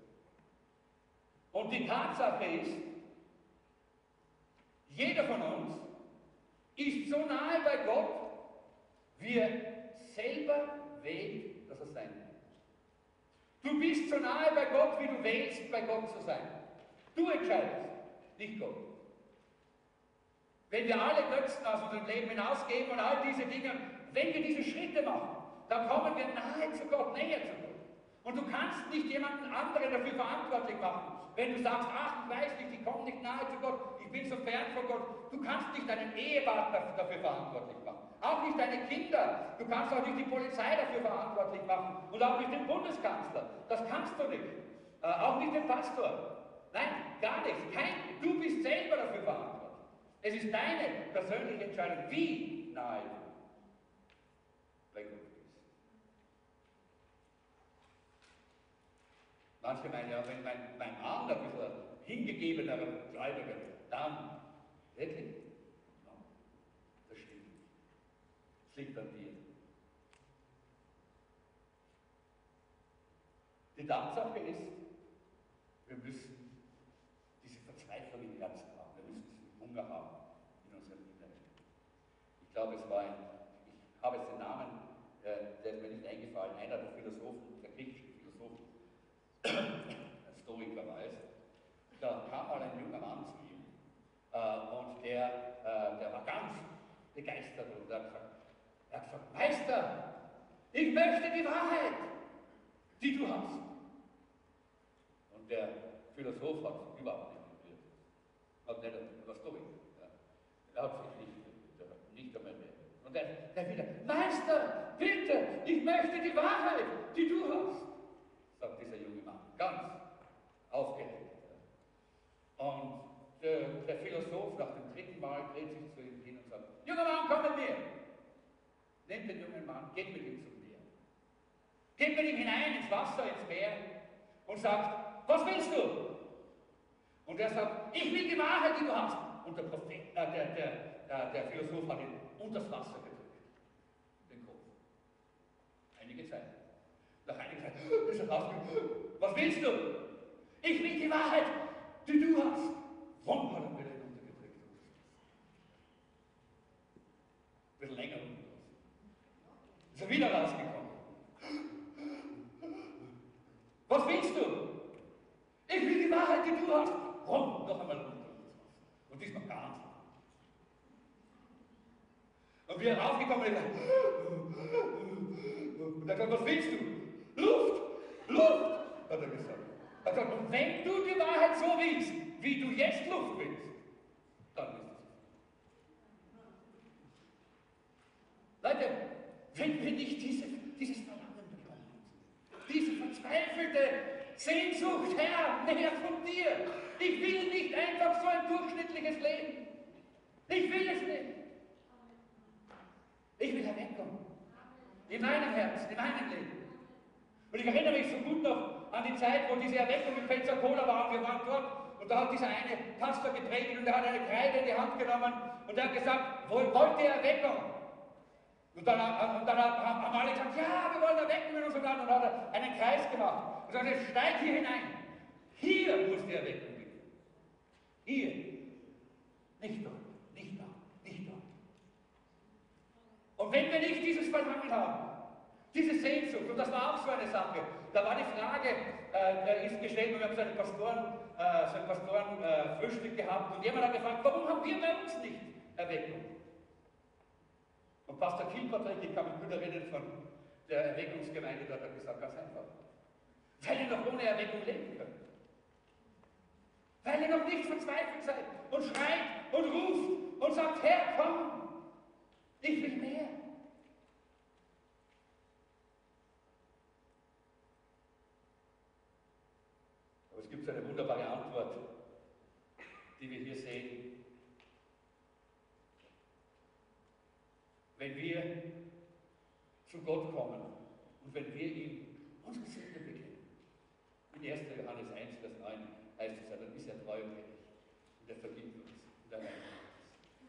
Und die Tatsache ist, jeder von uns ist so nahe bei Gott, wie er selber wählt, dass er sein will. Du bist so nahe bei Gott, wie du wählst, bei Gott zu sein. Du entscheidest, nicht Gott. Wenn wir alle Götzen aus unserem Leben hinausgeben und all diese Dinge, wenn wir diese Schritte machen, dann kommen wir nahe zu Gott, näher zu Gott. Und du kannst nicht jemanden anderen dafür verantwortlich machen. Wenn du sagst, ach, ich weiß nicht, ich komme nicht nahe zu Gott, ich bin so fern von Gott, du kannst nicht deinen Ehepartner dafür verantwortlich machen. Auch nicht deine Kinder. Du kannst auch nicht die Polizei dafür verantwortlich machen und auch nicht den Bundeskanzler. Das kannst du nicht. Äh, auch nicht den Pastor. Nein, gar nichts. Kein, du bist selber dafür verantwortlich. Es ist deine persönliche Entscheidung, wie nahe du bei Gott Manche meinen ja, wenn mein, mein Arm ein bisschen hingegebener Gläubiger, dann wirklich, ja, das stimmt. Es liegt an dir. Die Tatsache ist, wir müssen diese Verzweiflung im Herzen haben, wir müssen diesen Hunger haben in unserem Inneren. Ich glaube, es war ein, ich habe jetzt den Namen, äh, der ist mir nicht eingefallen, einer der Philosophen, der griechischen ein Stoiker weiß, da kam mal ein junger Mann zu ihm äh, und der, äh, der war ganz begeistert und er hat, gesagt, er hat gesagt, Meister, ich möchte die Wahrheit, die du hast. Und der Philosoph hat überhaupt nicht probiert. Hat nicht, was Stoiker. Ja. Er hat sich nicht, nicht einmal mehr. Und er, der wieder, Meister, bitte, ich möchte die Wahrheit, die du hast sagt dieser junge Mann, ganz aufgeregt. Und der, der, Philosoph nach dem dritten Mal dreht sich zu ihm hin und sagt, junger Mann, komm mit mir. Nehmt den jungen Mann, geht mit ihm zum Meer. Geht mit ihm hinein ins Wasser, ins Meer und sagt, was willst du? Und er sagt, ich will die Wahrheit, die du hast. Und der, Prophet, äh, der, der, der Philosoph hat ihn unter das Wasser gedrückt, den Kopf. Einige Zeit. Nach einiger Zeit ist er rausgekommen. Was willst du? Ich will die Wahrheit, die du hast. Hat er wieder runtergedrückt. Ein bisschen länger runtergelassen. Ist er wieder rausgekommen. Was willst du? Ich will die Wahrheit, die du hast. Wumm, noch einmal runter. Und diesmal ganz. Und wie er raufgekommen ist, und er sagt, was willst du? Luft, Luft, hat er gesagt. Gesagt, und wenn du die Wahrheit so willst, wie du jetzt Luft willst, dann ist es. Leute, wenn wir nicht diese, dieses Verlangen bekommen, diese verzweifelte Sehnsucht, Herr, näher von dir. Ich will nicht einfach so ein durchschnittliches Leben. Ich will es nicht. Ich will herwegkommen. In meinem Herzen, in meinem Leben. Und ich erinnere mich so gut noch an die Zeit, wo diese Erweckung in Pensacola war wir waren dort und da hat dieser eine Pastor gepredigt und er hat eine Kreide in die Hand genommen und er hat gesagt, wollt ihr Erweckung? Und dann, und dann haben alle gesagt, ja, wir wollen erwecken mit unserem Land. Und dann hat er Kreis gemacht und sagte, steig hier hinein. Hier muss die Erweckung beginnen. Hier. Nicht dort, nicht da, nicht dort. Und wenn wir nicht dieses Verlangen haben, diese Sehnsucht, und das war auch so eine Sache, da war die Frage, äh, ist gestellt, wir haben so ein Pastoren, äh, so Pastorenfrühstück äh, gehabt und jemand hat gefragt, warum haben wir bei uns nicht Erweckung? Und Pastor Kilpatrick, ich kann mich gut erinnern von der Erweckungsgemeinde dort, hat gesagt, ganz einfach, weil ihr noch ohne Erweckung leben könnt. Weil ihr noch nicht verzweifelt seid und schreit und ruft und sagt, Herr, komm, ich will mehr. Aber es gibt eine wunderbare Antwort, die wir hier sehen. Wenn wir zu Gott kommen und wenn wir ihm unsere Sünde bekennen, in 1. Johannes 1, Vers 9 heißt es ja, dann ist er treu und gerecht und er vergibt uns und er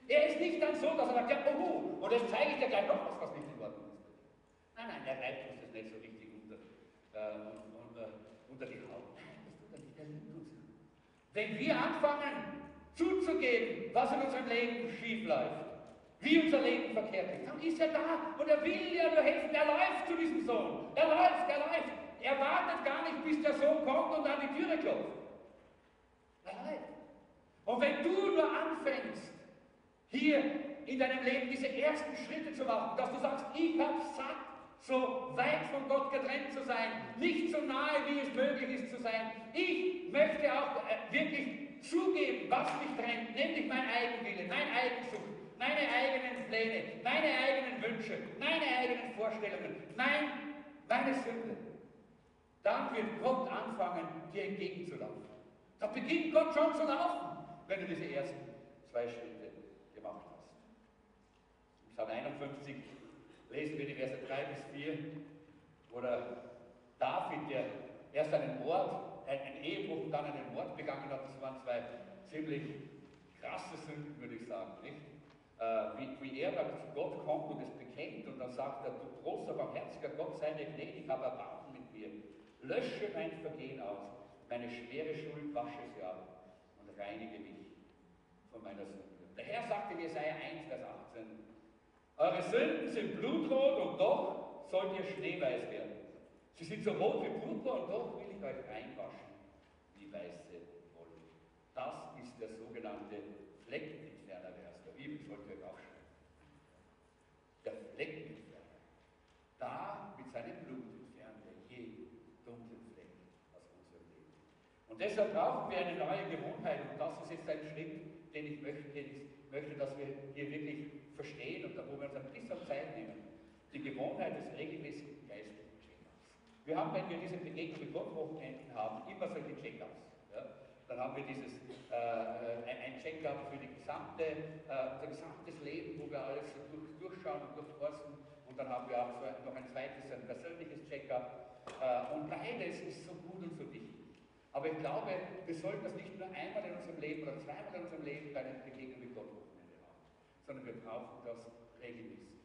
Er ist nicht dann so, dass er sagt, ja, oh, und jetzt zeige ich dir gleich noch was, was nicht in Ordnung ist. Nein, nein, er reibt uns das nicht so richtig unter, äh, unter, unter die Haut. Nein, das tut er nicht, er liebt uns. Wenn wir anfangen zuzugeben, was in unserem Leben schief läuft, wie unser Leben verkehrt ist, dann ist er da und er will ja nur helfen. Er läuft zu diesem Sohn. Er läuft, er läuft. Er wartet gar nicht, bis der Sohn kommt und an die Türe klopft. Er läuft. Und wenn du nur anfängst, hier in deinem Leben diese ersten Schritte zu machen, dass du sagst, ich habe satt, so weit von Gott getrennt zu sein, nicht so nahe, wie es möglich ist zu sein. Ich möchte auch äh, wirklich zugeben, was mich trennt, nämlich mein Eigenwille, mein Eigensucht, meine eigenen Pläne, meine eigenen Wünsche, meine eigenen Vorstellungen, mein, meine Sünde. Dann wird Gott anfangen, dir entgegenzulaufen. Da beginnt Gott schon zu laufen, wenn du diese ersten zwei Schritte gemacht hast. Psalm 51 lesen wir die Verse 3 bis 4, wo der David, der erst einen Mord, einen Ehebruch und dann einen Mord begangen hat, das waren zwei ziemlich krasse Sünden, würde ich sagen, nicht? Äh, wie, wie, er da zu Gott kommt und es bekennt und dann sagt er, du großer, barmherziger Gott, sei mir gnädig, habe Erbarmen mit mir. Lösche mein Vergehen aus, meine schwere Schuld wasche sie ab und reinige mich von meiner Sünde. Der Herr sagte in Jesaja 1, Vers 18, eure Sünden sind blutrot und doch sollt ihr schneeweiß werden. Sie sind so rot wie Purpur und doch will ich euch reinwaschen wie weiße Wolle. Das ist der sogenannte Fleckenentferner, der aus der Bibel sollte euch auch schreiben. Der Fleckenentferner. Da mit seinem Blut entfernt er jeden dunklen Fleck aus unserem Leben. Und deshalb brauchen wir eine neue Gewohnheit und das ist jetzt ein Schritt, den ich möchte, den ich möchte, dass wir hier wirklich verstehen und da, wo wir uns ein bisschen Zeit nehmen. Die Gewohnheit des regelmäßigen geistlichen Check-ups. Wir haben, wenn wir diese Begegnung mit Gott haben, immer solche Check-ups. Ja? Dann haben wir dieses, äh, äh ein Check-up für die gesamte, äh, unser gesamtes Leben, wo wir alles durch, durchschauen und durchforsten. Und dann haben wir auch so ein, noch ein zweites, ein persönliches Check-up. Äh, und beides ist so gut und so wichtig. Aber ich glaube, wir sollten das nicht nur einmal in unserem Leben oder zweimal in unserem Leben bei einer Begegnung mit Gott haben, sondern wir brauchen das regelmäßig.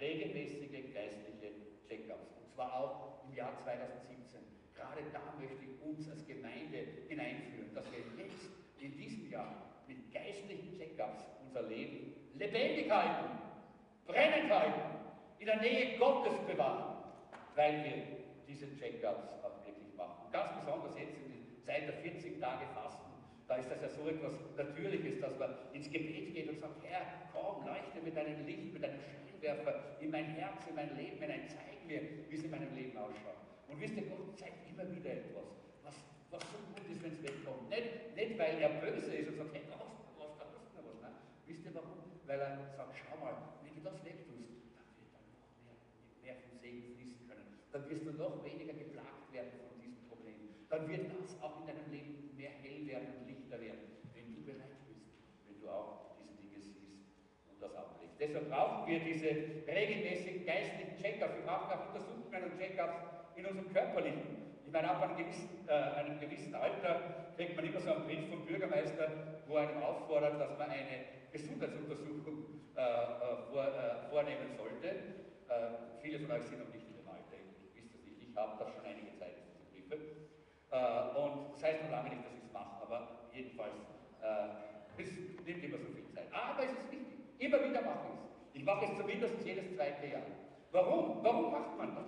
Regelmäßige geistliche Check-ups. Und zwar auch im Jahr 2017. Gerade da möchte ich uns als Gemeinde hineinführen, dass wir jetzt in diesem Jahr mit geistlichen Check-ups unser Leben lebendig halten, brennend halten, in der Nähe Gottes bewahren, weil wir diese Check-ups auch wirklich machen. Ganz besonders jetzt in Zeit der 40 Tage Fasten, da ist das ja so etwas Natürliches, dass man ins Gebet geht und sagt, Herr, komm, leuchte mit deinem Licht, mit deinem Scheinwerfer in mein Herz, in mein Leben hinein, zeig mir, wie es in meinem Leben ausschaut. Und wisst ihr, Gott zeigt immer wieder etwas, was, was so gut ist, wenn es wegkommt. Nicht, nicht, weil er böse ist und sagt, hey, da hast du was, da hast du was. Nein. Wisst ihr warum? Weil er sagt, schau mal, wenn du das wegtust, dann wird da noch mehr, mehr vom Segen fließen können. Dann wirst du noch weniger geplagt werden von diesem Problem. Dann wird das auch in deinem Leben mehr hell werden und lichter werden, wenn du bereit bist, wenn du auch diese Dinge siehst und das ablegst. Deshalb brauchen wir diese regelmäßigen geistlichen Check-ups. Wir brauchen auch Untersuchungen und Check-ups in unserem Körperlichen. Ich meine, ab einem gewissen, äh, einem gewissen Alter kriegt man immer so einen Brief vom Bürgermeister, wo er einem auffordert, dass man eine Gesundheitsuntersuchung äh, äh vor, äh, vornehmen sollte. Äh, viele von euch sind noch nicht in dem Alter, ich wisst das nicht. Ich habe das schon einige Zeit, diese Briefe. Äh, und das heißt noch lange nicht, dass ich es mache, aber jedenfalls, es nimmt immer so viel Zeit. Aber es ist wichtig. Immer wieder mache ich es. Ich mache es zumindest jedes zweite Jahr. Warum? Warum macht man das?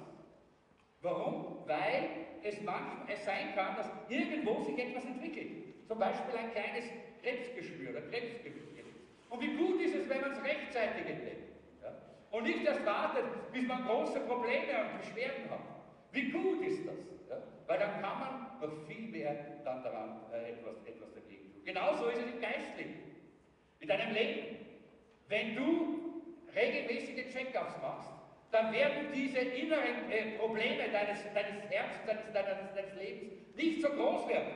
Warum? Weil es manchmal sein kann, dass irgendwo sich etwas entwickelt. Zum Beispiel ein kleines Krebsgeschwür oder Krebsgeschwür. Und wie gut ist es, wenn man es rechtzeitig entdeckt. Ja? Und nicht erst wartet, bis man große Probleme und Beschwerden hat. Wie gut ist das? Ja? Weil dann kann man noch viel mehr dann daran äh, etwas, etwas dagegen tun. Genauso ist es im Geistlichen, in deinem Leben. Wenn du regelmäßige Check-ups machst, dann werden diese inneren äh, Probleme deines, deines Herzens, deines, deines, Lebens nicht so groß werden.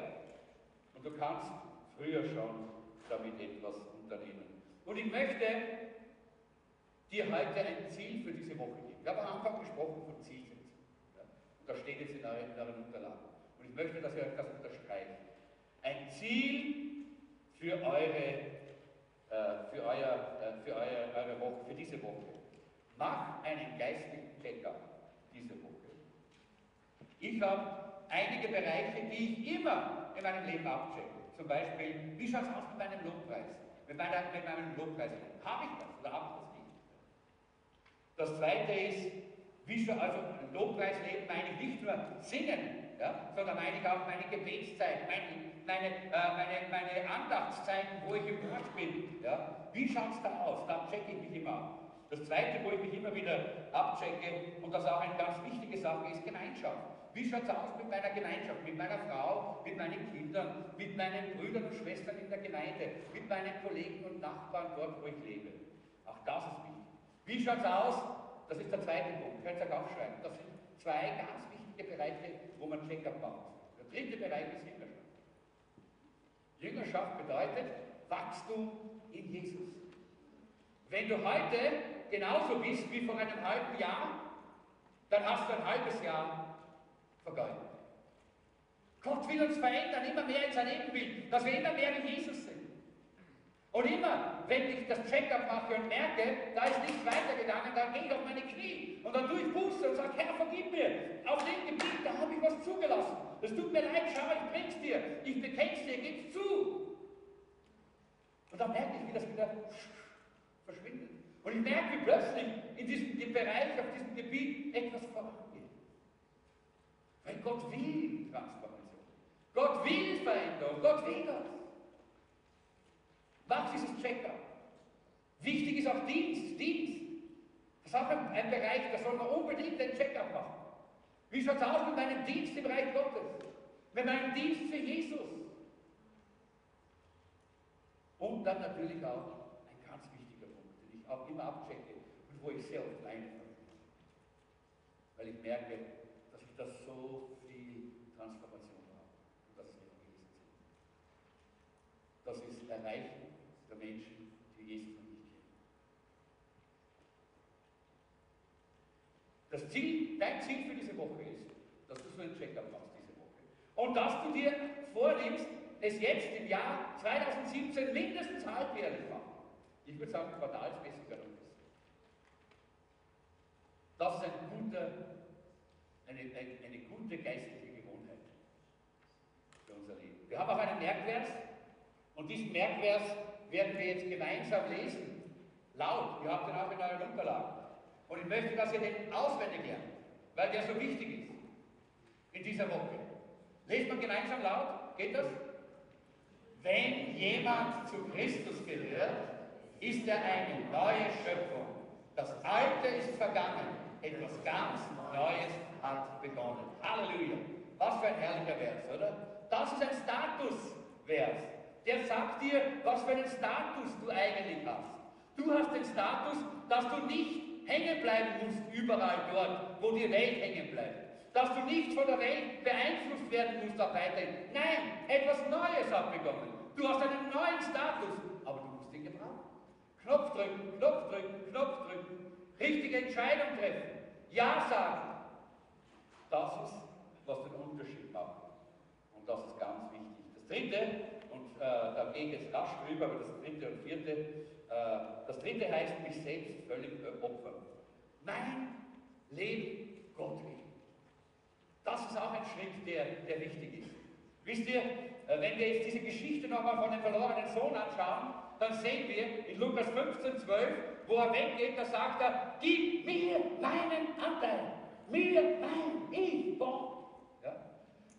Und du kannst früher schon damit etwas unternehmen. Und ich möchte dir heute ein Ziel für diese Woche geben. Ich habe am Anfang gesprochen von Zielsetzung. Ja? Und das steht jetzt in euren, in euren Unterlagen. Und ich möchte, dass ihr euch das unterstreicht. Ein Ziel für eure, für, euer, äh, für eure, eure Woche, für diese Woche. Mach einen geistlichen Check-up diese Woche. Ich habe einige Bereiche, die ich immer in meinem Leben abchecke. Zum Beispiel, wie schaut es aus mit meinem Lobpreis? Mit, meiner, mit meinem Lobpreis? Habe ich das oder habe ich das nicht? Das zweite ist, wie schon, also Lobpreisleben meine ich nicht nur singen, ja, sondern meine ich auch meine Gebetszeit, meine, meine, äh, meine, meine Andachtszeiten, wo ich im Wort bin. Ja. Wie schaut es da aus? Da checke ich mich immer ab. Das Zweite, wo ich mich immer wieder abchecke, und das auch eine ganz wichtige Sache ist, Gemeinschaft. Wie schaut es aus mit meiner Gemeinschaft, mit meiner Frau, mit meinen Kindern, mit meinen Brüdern und Schwestern in der Gemeinde, mit meinen Kollegen und Nachbarn dort, wo ich lebe? Auch das ist wichtig. Wie schaut es aus? Das ist der zweite Punkt, könnt ihr auch aufschreiben. Das sind zwei ganz wichtige Bereiche, wo man Check-up macht. Der dritte Bereich ist Jüngerschaft. Bedeutet Wachstum in Jesus. Wenn du heute genauso bist wie vor einem halben Jahr, dann hast du ein halbes Jahr vergeudet. Gott will uns verändern, immer mehr in sein Ebenbild, dass wir immer mehr wie Jesus sind. Und immer, wenn ich das Check-up mache und merke, da ist nichts weitergegangen, dann gehe ich auf meine Knie und dann tue ich Buße und sage, Herr, vergib mir. Auf dem Gebiet, da habe ich was zugelassen. Es tut mir leid, schau, ich bring's dir. Ich bekenn's dir, gib's zu. Und dann merke ich, wie das wieder verschwindet. Und ich merke, wie plötzlich in diesem Bereich, auf diesem Gebiet etwas vorangeht. Weil Gott will Transformation. Gott will Veränderung. Gott will das. Mach dieses Check-up. Wichtig ist auch Dienst. Dienst. Das ist auch ein, ein Bereich, da soll man unbedingt ein Check-up machen. Wie schaut es aus mit meinem Dienst im Reich Gottes? Mit meinem Dienst für Jesus? Und dann natürlich auch ein ganz wichtiger Punkt, den ich auch immer abchecke und wo ich sehr oft leide. Weil ich merke, dass ich da so viel Transformation habe und das ist Evangelisten. Das ist Erreichen der Menschen, die Jesus noch nicht kennen. Das Ziel, dein Ziel für diese Woche ist, dass du so einen Check-up machst diese Woche. Und dass du dir vornimmst, es jetzt im Jahr 2017 mindestens halbjährlich machen. Ich würde sagen, quartalsmäßig wäre das. Das ist ein guter, eine, eine, eine gute geistliche Gewohnheit für unser Leben. Wir haben auch einen Merkvers und diesen Merkvers werden wir jetzt gemeinsam lesen. Laut. Ihr habt den auch in euren Unterlagen. Und ich möchte, dass ihr den auswendig lernt, weil der so wichtig ist in dieser Woche. Lest man gemeinsam laut? Geht das? Wenn jemand zu Christus gehört, ist er eine neue Schöpfung. Das Alte ist vergangen, etwas ganz Neues hat begonnen. Halleluja! Was für ein herrlicher Vers, oder? Das ist ein Statusvers. Der sagt dir, was für einen Status du eigentlich hast. Du hast den Status, dass du nicht hängen bleiben musst überall dort, wo die Welt hängen bleibt. Dass du nicht von der Welt beeinflusst werden musst auch weiterhin. Nein, etwas Neues hat begonnen. Du hast einen neuen Status, aber du musst ihn gebrauchen. Knopf drücken, Knopf drücken, Knopf drücken. Richtige Entscheidung treffen. Ja sagen. Das ist, was den Unterschied macht. Und das ist ganz wichtig. Das dritte, und äh, da gehe ich jetzt rasch drüber, aber das dritte und vierte, das dritte heißt, mich selbst völlig opfern. Mein Leben Gott will. Schritt, der, der wichtig ist. Wisst ihr, äh, wenn wir jetzt diese Geschichte nochmal von dem verlorenen Sohn anschauen, dann sehen wir in Lukas 15, 12, wo er weggeht, da sagt er, gib mir meinen Anteil, mir mein, ich, Gott. Ja?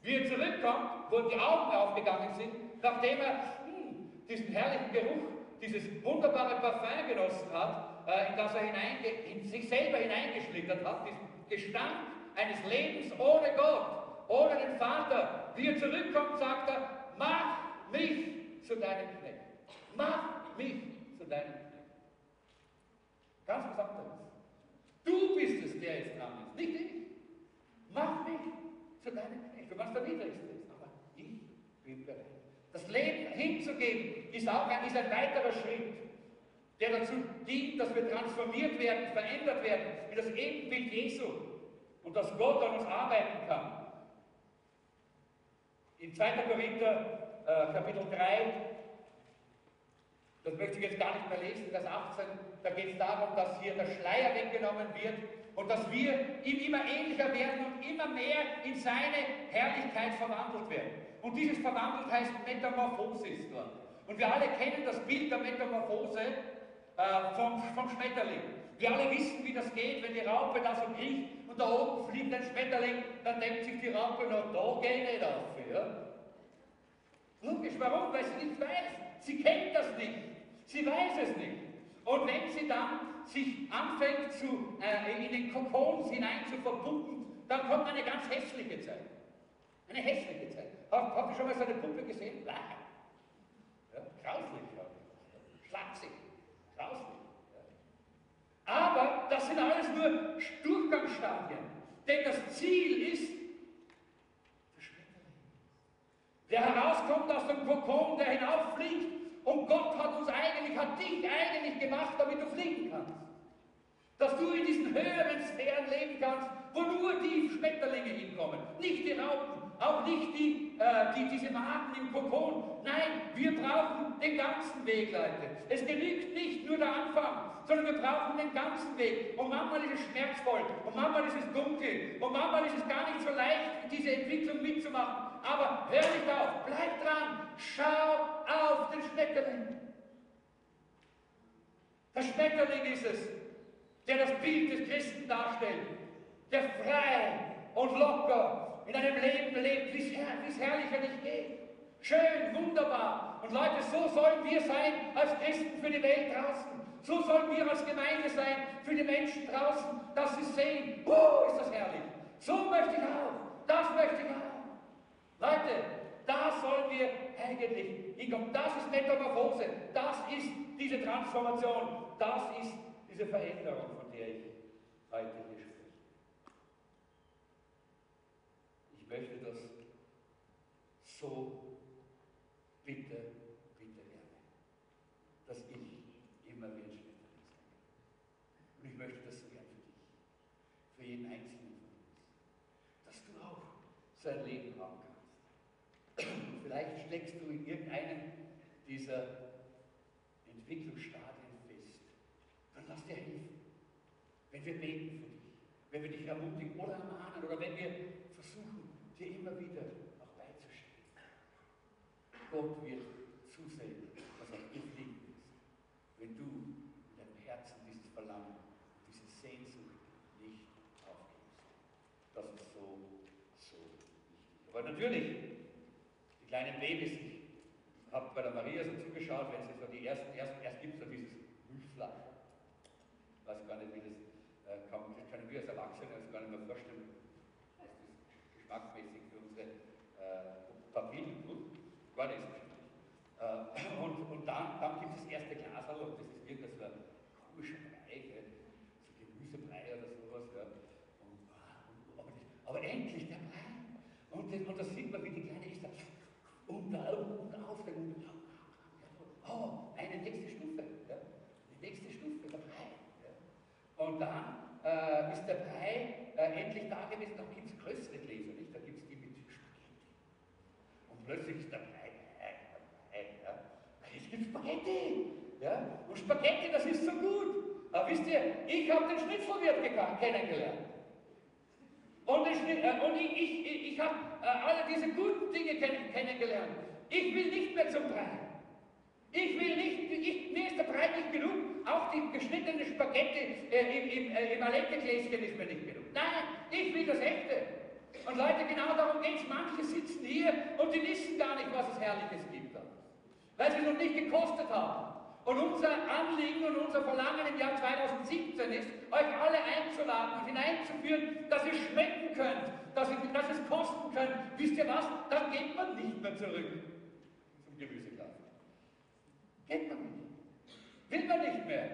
Wie er zurückkommt, wo die Augen aufgegangen sind, nachdem er hm, diesen herrlichen Geruch, dieses wunderbare Parfum genossen hat, äh, in das er in sich selber hineingeschlittert hat, diesen Gestank eines Lebens ohne Gott, ohne den Vater. Wie er zurückkommt, sagt er, mach mich zu deinem Knecht. Mach mich zu deinem Knecht. Ganz was anderes. Du bist es, der jetzt dran ist, nicht ich. Mach mich zu deinem Knecht. Du was der Niedrigste aber ich bin bereit. Das Leben hinzugeben ist auch ein, ist ein weiterer Schritt, der dazu dient, dass wir transformiert werden, verändert werden in das Ebenbild Jesu und dass Gott an uns arbeiten kann. In 2. Korinther äh, Kapitel 3, das möchte ich jetzt gar nicht mehr lesen, Vers 18, da geht es darum, dass hier der Schleier weggenommen wird und dass wir ihm immer ähnlicher werden und immer mehr in seine Herrlichkeit verwandelt werden. Und dieses verwandelt heißt Metamorphosis dort. Und wir alle kennen das Bild der Metamorphose äh, vom, vom Schmetterling. Wir alle wissen, wie das geht, wenn die Raupe da so kriecht und da oben fliegt ein Schmetterling, dann denkt sich die Raupe noch, da gehe ich nicht auf. Ja? Logisch, warum? Weil sie nicht weiß. Sie kennt das nicht. Sie weiß es nicht. Und wenn sie dann sich anfängt, zu, äh, in den Kokons hinein zu verpuppen, dann kommt eine ganz hässliche Zeit. Eine hässliche Zeit. Habt, habt ihr schon mal so eine Puppe gesehen? Ja, grauslich. Ja. Schlaksig. Grauslich. Aber das sind alles nur Durchgangsstadien. Denn das Ziel ist, der herauskommt aus dem Kokon, der hinauffliegt und Gott hat uns eigentlich, hat dich eigentlich gemacht, damit du fliegen kannst. Dass du in diesen höheren Sphären leben kannst, wo nur die Schmetterlinge hinkommen, nicht die Raupen, auch nicht die, äh, die, diese Maden im Kokon. Nein, wir brauchen den ganzen Weg, Leute. Es genügt nicht nur der Anfang, sondern wir brauchen den ganzen Weg. Und manchmal ist es schmerzvoll, und manchmal ist es dunkel, und manchmal ist es gar nicht so leicht, diese Entwicklung mitzumachen. Aber hör nicht auf, bleib dran, schau auf den Schmetterling. Der Schmetterling ist es, der das Bild des Christen darstellt, der frei und locker in einem Leben lebt, wie es herrlicher nicht geht. Schön, wunderbar. Und Leute, so sollen wir sein als Christen für die Welt draußen. So sollen wir als Gemeinde sein für die Menschen draußen, dass sie sehen, oh, ist das herrlich. So möchte ich auch. Das möchte ich auch. Leute, da sollen wir eigentlich hinkommen. Das ist Metamorphose. Das ist diese Transformation. Das ist diese Veränderung, von der ich heute hier spreche. Ich möchte das so bitte, bitte gerne, dass ich immer wieder Schmetterling sein Und ich möchte das so gern für dich, für jeden Einzelnen von uns, dass du auch sein Leben haben kannst. Vielleicht steckst du in irgendeinem dieser Entwicklungsstadien fest. Dann lass dir helfen. Wenn wir beten für dich, wenn wir dich ermutigen oder ermahnen oder wenn wir dir immer wieder auch beizustehen. Gott wird zusehen, was auch du fliegen wirst, wenn du in deinem Herzen dieses Verlangen, diese Sehnsucht nicht aufgibst. Das ist so, so wichtig. Aber natürlich, die kleinen Babys, ich habe bei der Maria so zugeschaut, wenn sie so die ersten, erst, erst gibt es so dieses Müsla. Ich weiß gar nicht, wie das, äh, kann, das können wir als Erwachsene uns gar nicht mehr vorstellen, was das geschmackmäßig für unsere äh, Papillen tut. Gar nicht so äh, und, und dann, dann gibt es das erste Glas, und das ist irgendwas so ein komischer Brei, so Gemüsebrei oder sowas. Ja. Und, und, aber, das, aber endlich der Brei. Und, und da sieht man, wie die Kleine ist da und da und auf, und, oh, eine nächste Stufe, ja, die nächste Stufe, der Brei. Ja. Und dann äh, ist der Brei äh, endlich da gewesen, da gibt es größere Gläser, nicht? Da gibt es die mit Spaghetti. Und plötzlich ist der Brei, äh, ja. Jetzt gibt es Spaghetti. Ja? Und Spaghetti, das ist so gut. Aber wisst ihr, ich habe den Schnitzelwirt kennengelernt. Und äh, ich, ich, ich habe äh, alle diese guten Dinge kenn, kennengelernt. Ich will nicht mehr zum Brei. Ich will nicht, ich, mir ist der Brei nicht genug. Auch die geschnittene Spaghetti äh, im, im, äh, im Alette-Gläschen ist mir nicht genug. Nein, ich will das Echte. Und Leute, genau darum geht es. Manche sitzen hier und die wissen gar nicht, was es Herrliches gibt. Weil sie es noch nicht gekostet haben. Und unser Anliegen und unser Verlangen im Jahr 2017 ist, euch alle einzuladen und hineinzuführen, dass ihr schmecken könnt, dass, ihr, dass es kosten könnt. Wisst ihr was? Dann geht man nicht mehr zurück zum Gemüsegarten. Geht man nicht. Will man nicht mehr.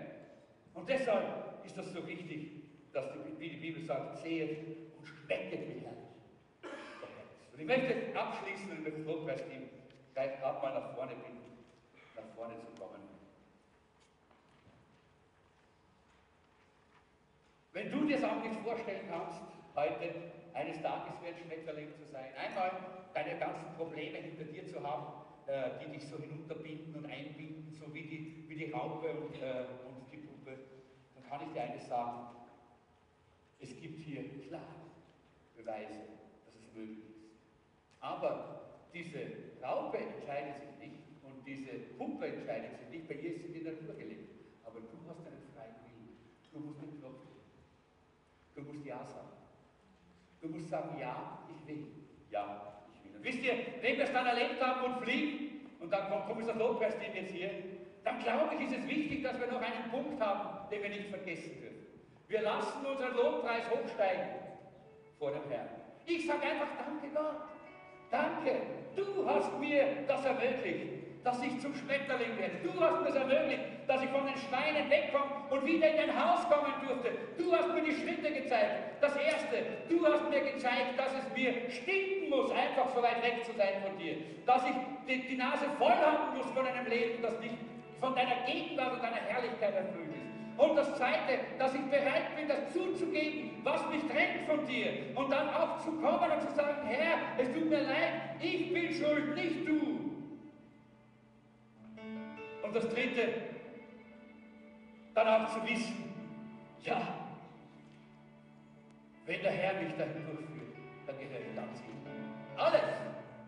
Und deshalb ist das so wichtig, dass die, wie die Bibel sagt, sehet und schmecket wie herrlich. Und ich möchte abschließen mit dem Lobpreisteam gleich gerade mal nach vorne bitten, nach vorne zu kommen. Wenn du dir das auch nicht vorstellen kannst, heute eines Tages ein Schmetterling zu sein, einmal deine ganzen Probleme hinter dir zu haben, die dich so hinunterbinden und einbinden, so wie die, wie die Raupe und, äh, und die Puppe, dann kann ich dir eines sagen, es gibt hier klare Beweise, dass es möglich ist. Aber diese Raupe entscheidet sich nicht und diese Puppe entscheidet sich nicht, bei ihr ist in die Natur gelegt. Aber du hast einen freien Willen. Du musst Knopf drücken. Du musst Ja sagen. Du musst sagen, ja, ich will. Ja, wisst ihr, wenn wir es dann erlebt haben und fliegen, und dann kommt, kommt das Lobpreisteam jetzt hier, dann glaube ich, ist es wichtig, dass wir noch einen Punkt haben, den wir nicht vergessen dürfen. Wir lassen unseren Lobpreis hochsteigen vor dem Herrn. Ich sage einfach, danke Gott. Danke, du hast mir das ermöglicht, dass ich zum Schmetterling werde. Du hast mir es ermöglicht, dass ich von den Schweinen wegkomme und wieder in dein Haus kommen durfte. Du hast mir die Schritte gezeigt. Das Erste, du hast mir gezeigt, dass es mir stinken muss, einfach so weit weg zu sein von dir. Dass ich die, die Nase voll haben muss von einem Leben, das nicht von deiner Gegenwart und deiner Herrlichkeit erfüllt ist. Und das Zweite, dass ich bereit bin, das zuzugeben, was mich trennt von dir. Und dann auch zu kommen und zu sagen, Herr, es tut mir leid, ich bin schuld, nicht du. Und das Dritte, dann auch zu wissen, ja, wenn der Herr mich dahin durchführt, dann gehöre ich ganz ihm. Alles,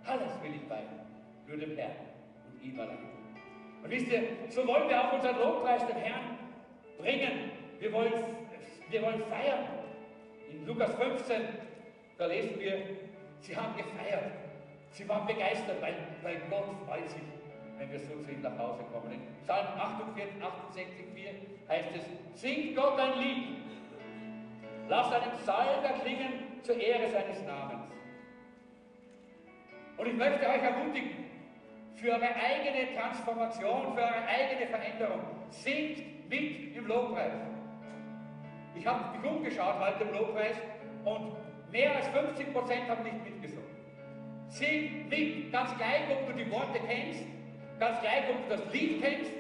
alles will ich bei nur dem Herrn und ihm allein. Und wisst ihr, so wollen wir auch unseren Lobpreis dem Herrn bringen. Wir wollen, wir wollen feiern. In Lukas 15, da lesen wir, sie haben gefeiert. Sie waren begeistert, weil, weil Gott freut sich, wenn wir so zu ihm nach Hause kommen. In Psalm 48, 68, 4 heißt es, singt Gott ein Lied. Lass einen Psalm erklingen zur Ehre seines Namens. Und ich möchte euch ermutigen, für eure eigene Transformation, für eure eigene Veränderung, singt mit im Lobpreis. Ich habe mich umgeschaut heute im Lobpreis und mehr als 50 Prozent haben nicht mitgesungen. Sing mit, ganz gleich, ob du die Worte kennst, ganz gleich, ob du das Lied kennst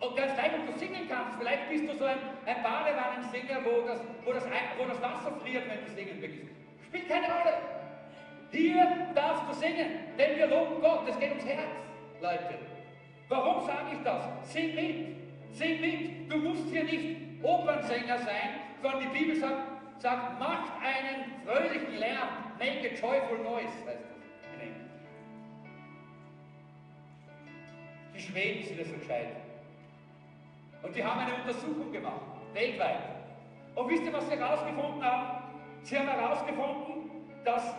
und ganz gleich, ob du singen kannst. Vielleicht bist du so ein, ein Badewannensinger, wo das, wo, das, wo das Wasser friert, wenn du singen beginnst. Spielt keine Rolle. Hier darfst du singen, denn wir loben Gott. Es geht ums Herz, Leute. Warum sage ich das? Sing mit. Sing mit, du musst hier nicht Opernsänger sein, sondern die Bibel sagt, sagt macht einen fröhlichen Lärm, make a joyful noise, heißt Die Schweden sind das entscheidend. Und die haben eine Untersuchung gemacht, weltweit. Und wisst ihr, was sie herausgefunden haben? Sie haben herausgefunden, dass,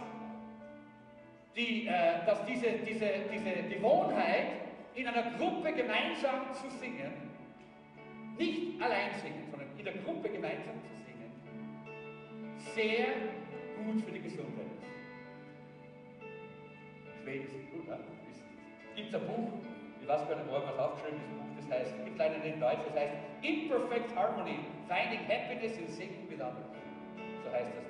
die, äh, dass diese, diese, diese Gewohnheit, in einer Gruppe gemeinsam zu singen, nicht allein singen, sondern in der Gruppe gemeinsam zu singen, sehr gut für die Gesundheit ist. Schweden sind gut an. Es gibt ein Buch, weiß gar nicht, wo es aufgeschrieben ist, das heißt, gibt leider nicht in Deutsch, das heißt Imperfect Harmony, Finding Happiness in Singing with Others. So heißt das.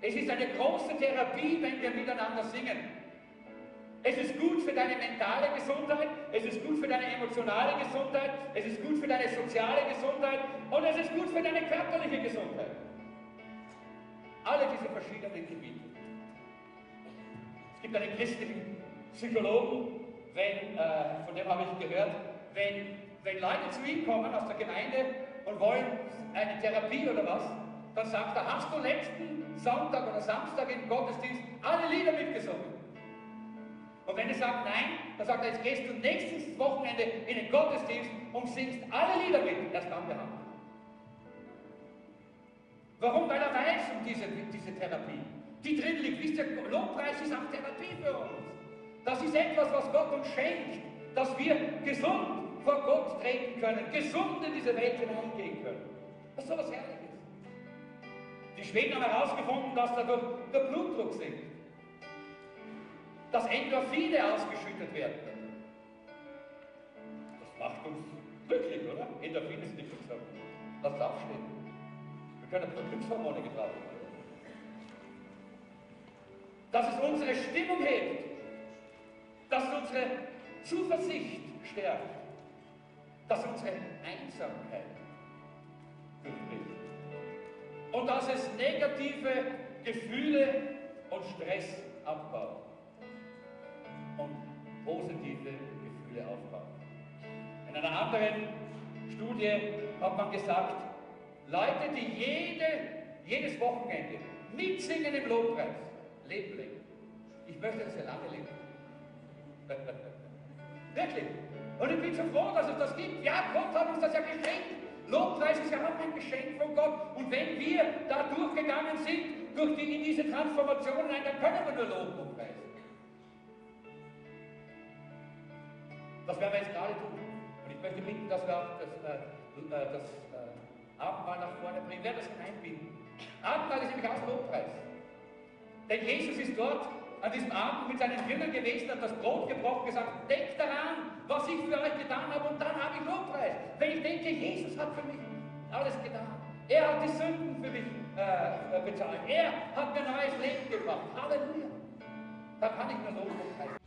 Es ist eine große Therapie, wenn wir miteinander singen. Es ist gut für deine mentale Gesundheit, es ist gut für deine emotionale Gesundheit, es ist gut für deine soziale Gesundheit und es ist gut für deine körperliche Gesundheit. Alle diese verschiedenen Gebiete. Es gibt einen christlichen Psychologen, wenn, äh, von dem habe ich gehört, wenn, wenn Leute zu ihm kommen aus der Gemeinde und wollen eine Therapie oder was, dann sagt er, hast du letzten Sonntag oder Samstag im Gottesdienst alle Lieder mitgesungen. Und wenn ich sage nein, dann sagt er, jetzt gehst du nächstes Wochenende in den Gottesdienst und singst alle Lieder mit. Erst dann behandeln. Warum? Weil er weiß um diese, diese Therapie. Die drin liegt. Wisst ihr, Lobpreis ist auch Therapie für uns. Das ist etwas, was Gott uns schenkt, dass wir gesund vor Gott treten können, gesund in diese Welt hineingehen können. Das ist so was Herrliches. Die Schweden haben herausgefunden, dass dadurch der Blutdruck sinkt. Dass Endorphine ausgeschüttet werden. Das macht uns glücklich, oder? Endorphine sind nicht gesagt. Lass es aufstehen. Wir können ein paar Glückshormone getragen werden. Dass es unsere Stimmung hebt. Dass unsere Zuversicht stärkt. Dass unsere Einsamkeit durchbricht und dass es negative Gefühle und Stress abbaut und positive Gefühle aufbaut. In einer anderen Studie hat man gesagt, Leute, die jede, jedes Wochenende mitsingen im Lobpreis, leben länger. Ich möchte, dass sie lange leben. Wirklich. Und ich bin so froh, dass es das gibt. Ja, Gott hat uns das ja geschenkt. Lobpreis ist ja auch ein Geschenk von Gott. Und wenn wir da durchgegangen sind, durch die, in diese Transformation hinein, dann können wir nur loben und preisen. Das werden wir jetzt gerade tun. Und ich möchte bitten, dass wir auch das, äh, äh das äh, Abendmahl nach vorne bringen. Werden das hineinbinden. Abendmahl ist nämlich auch Lobpreis. Denn Jesus ist dort an diesem Abend mit seinen Jüngern gewesen, hat das Brot gebrochen, gesagt, denkt daran, was ich für euch getan habe und dann habe ich Lobpreis. Wenn ich denke, Jesus hat für mich alles getan. Er hat die Sünden für mich äh, bezahlt. Er hat mir neues Leben gebracht. Halleluja. Da kann ich nur Lobpreis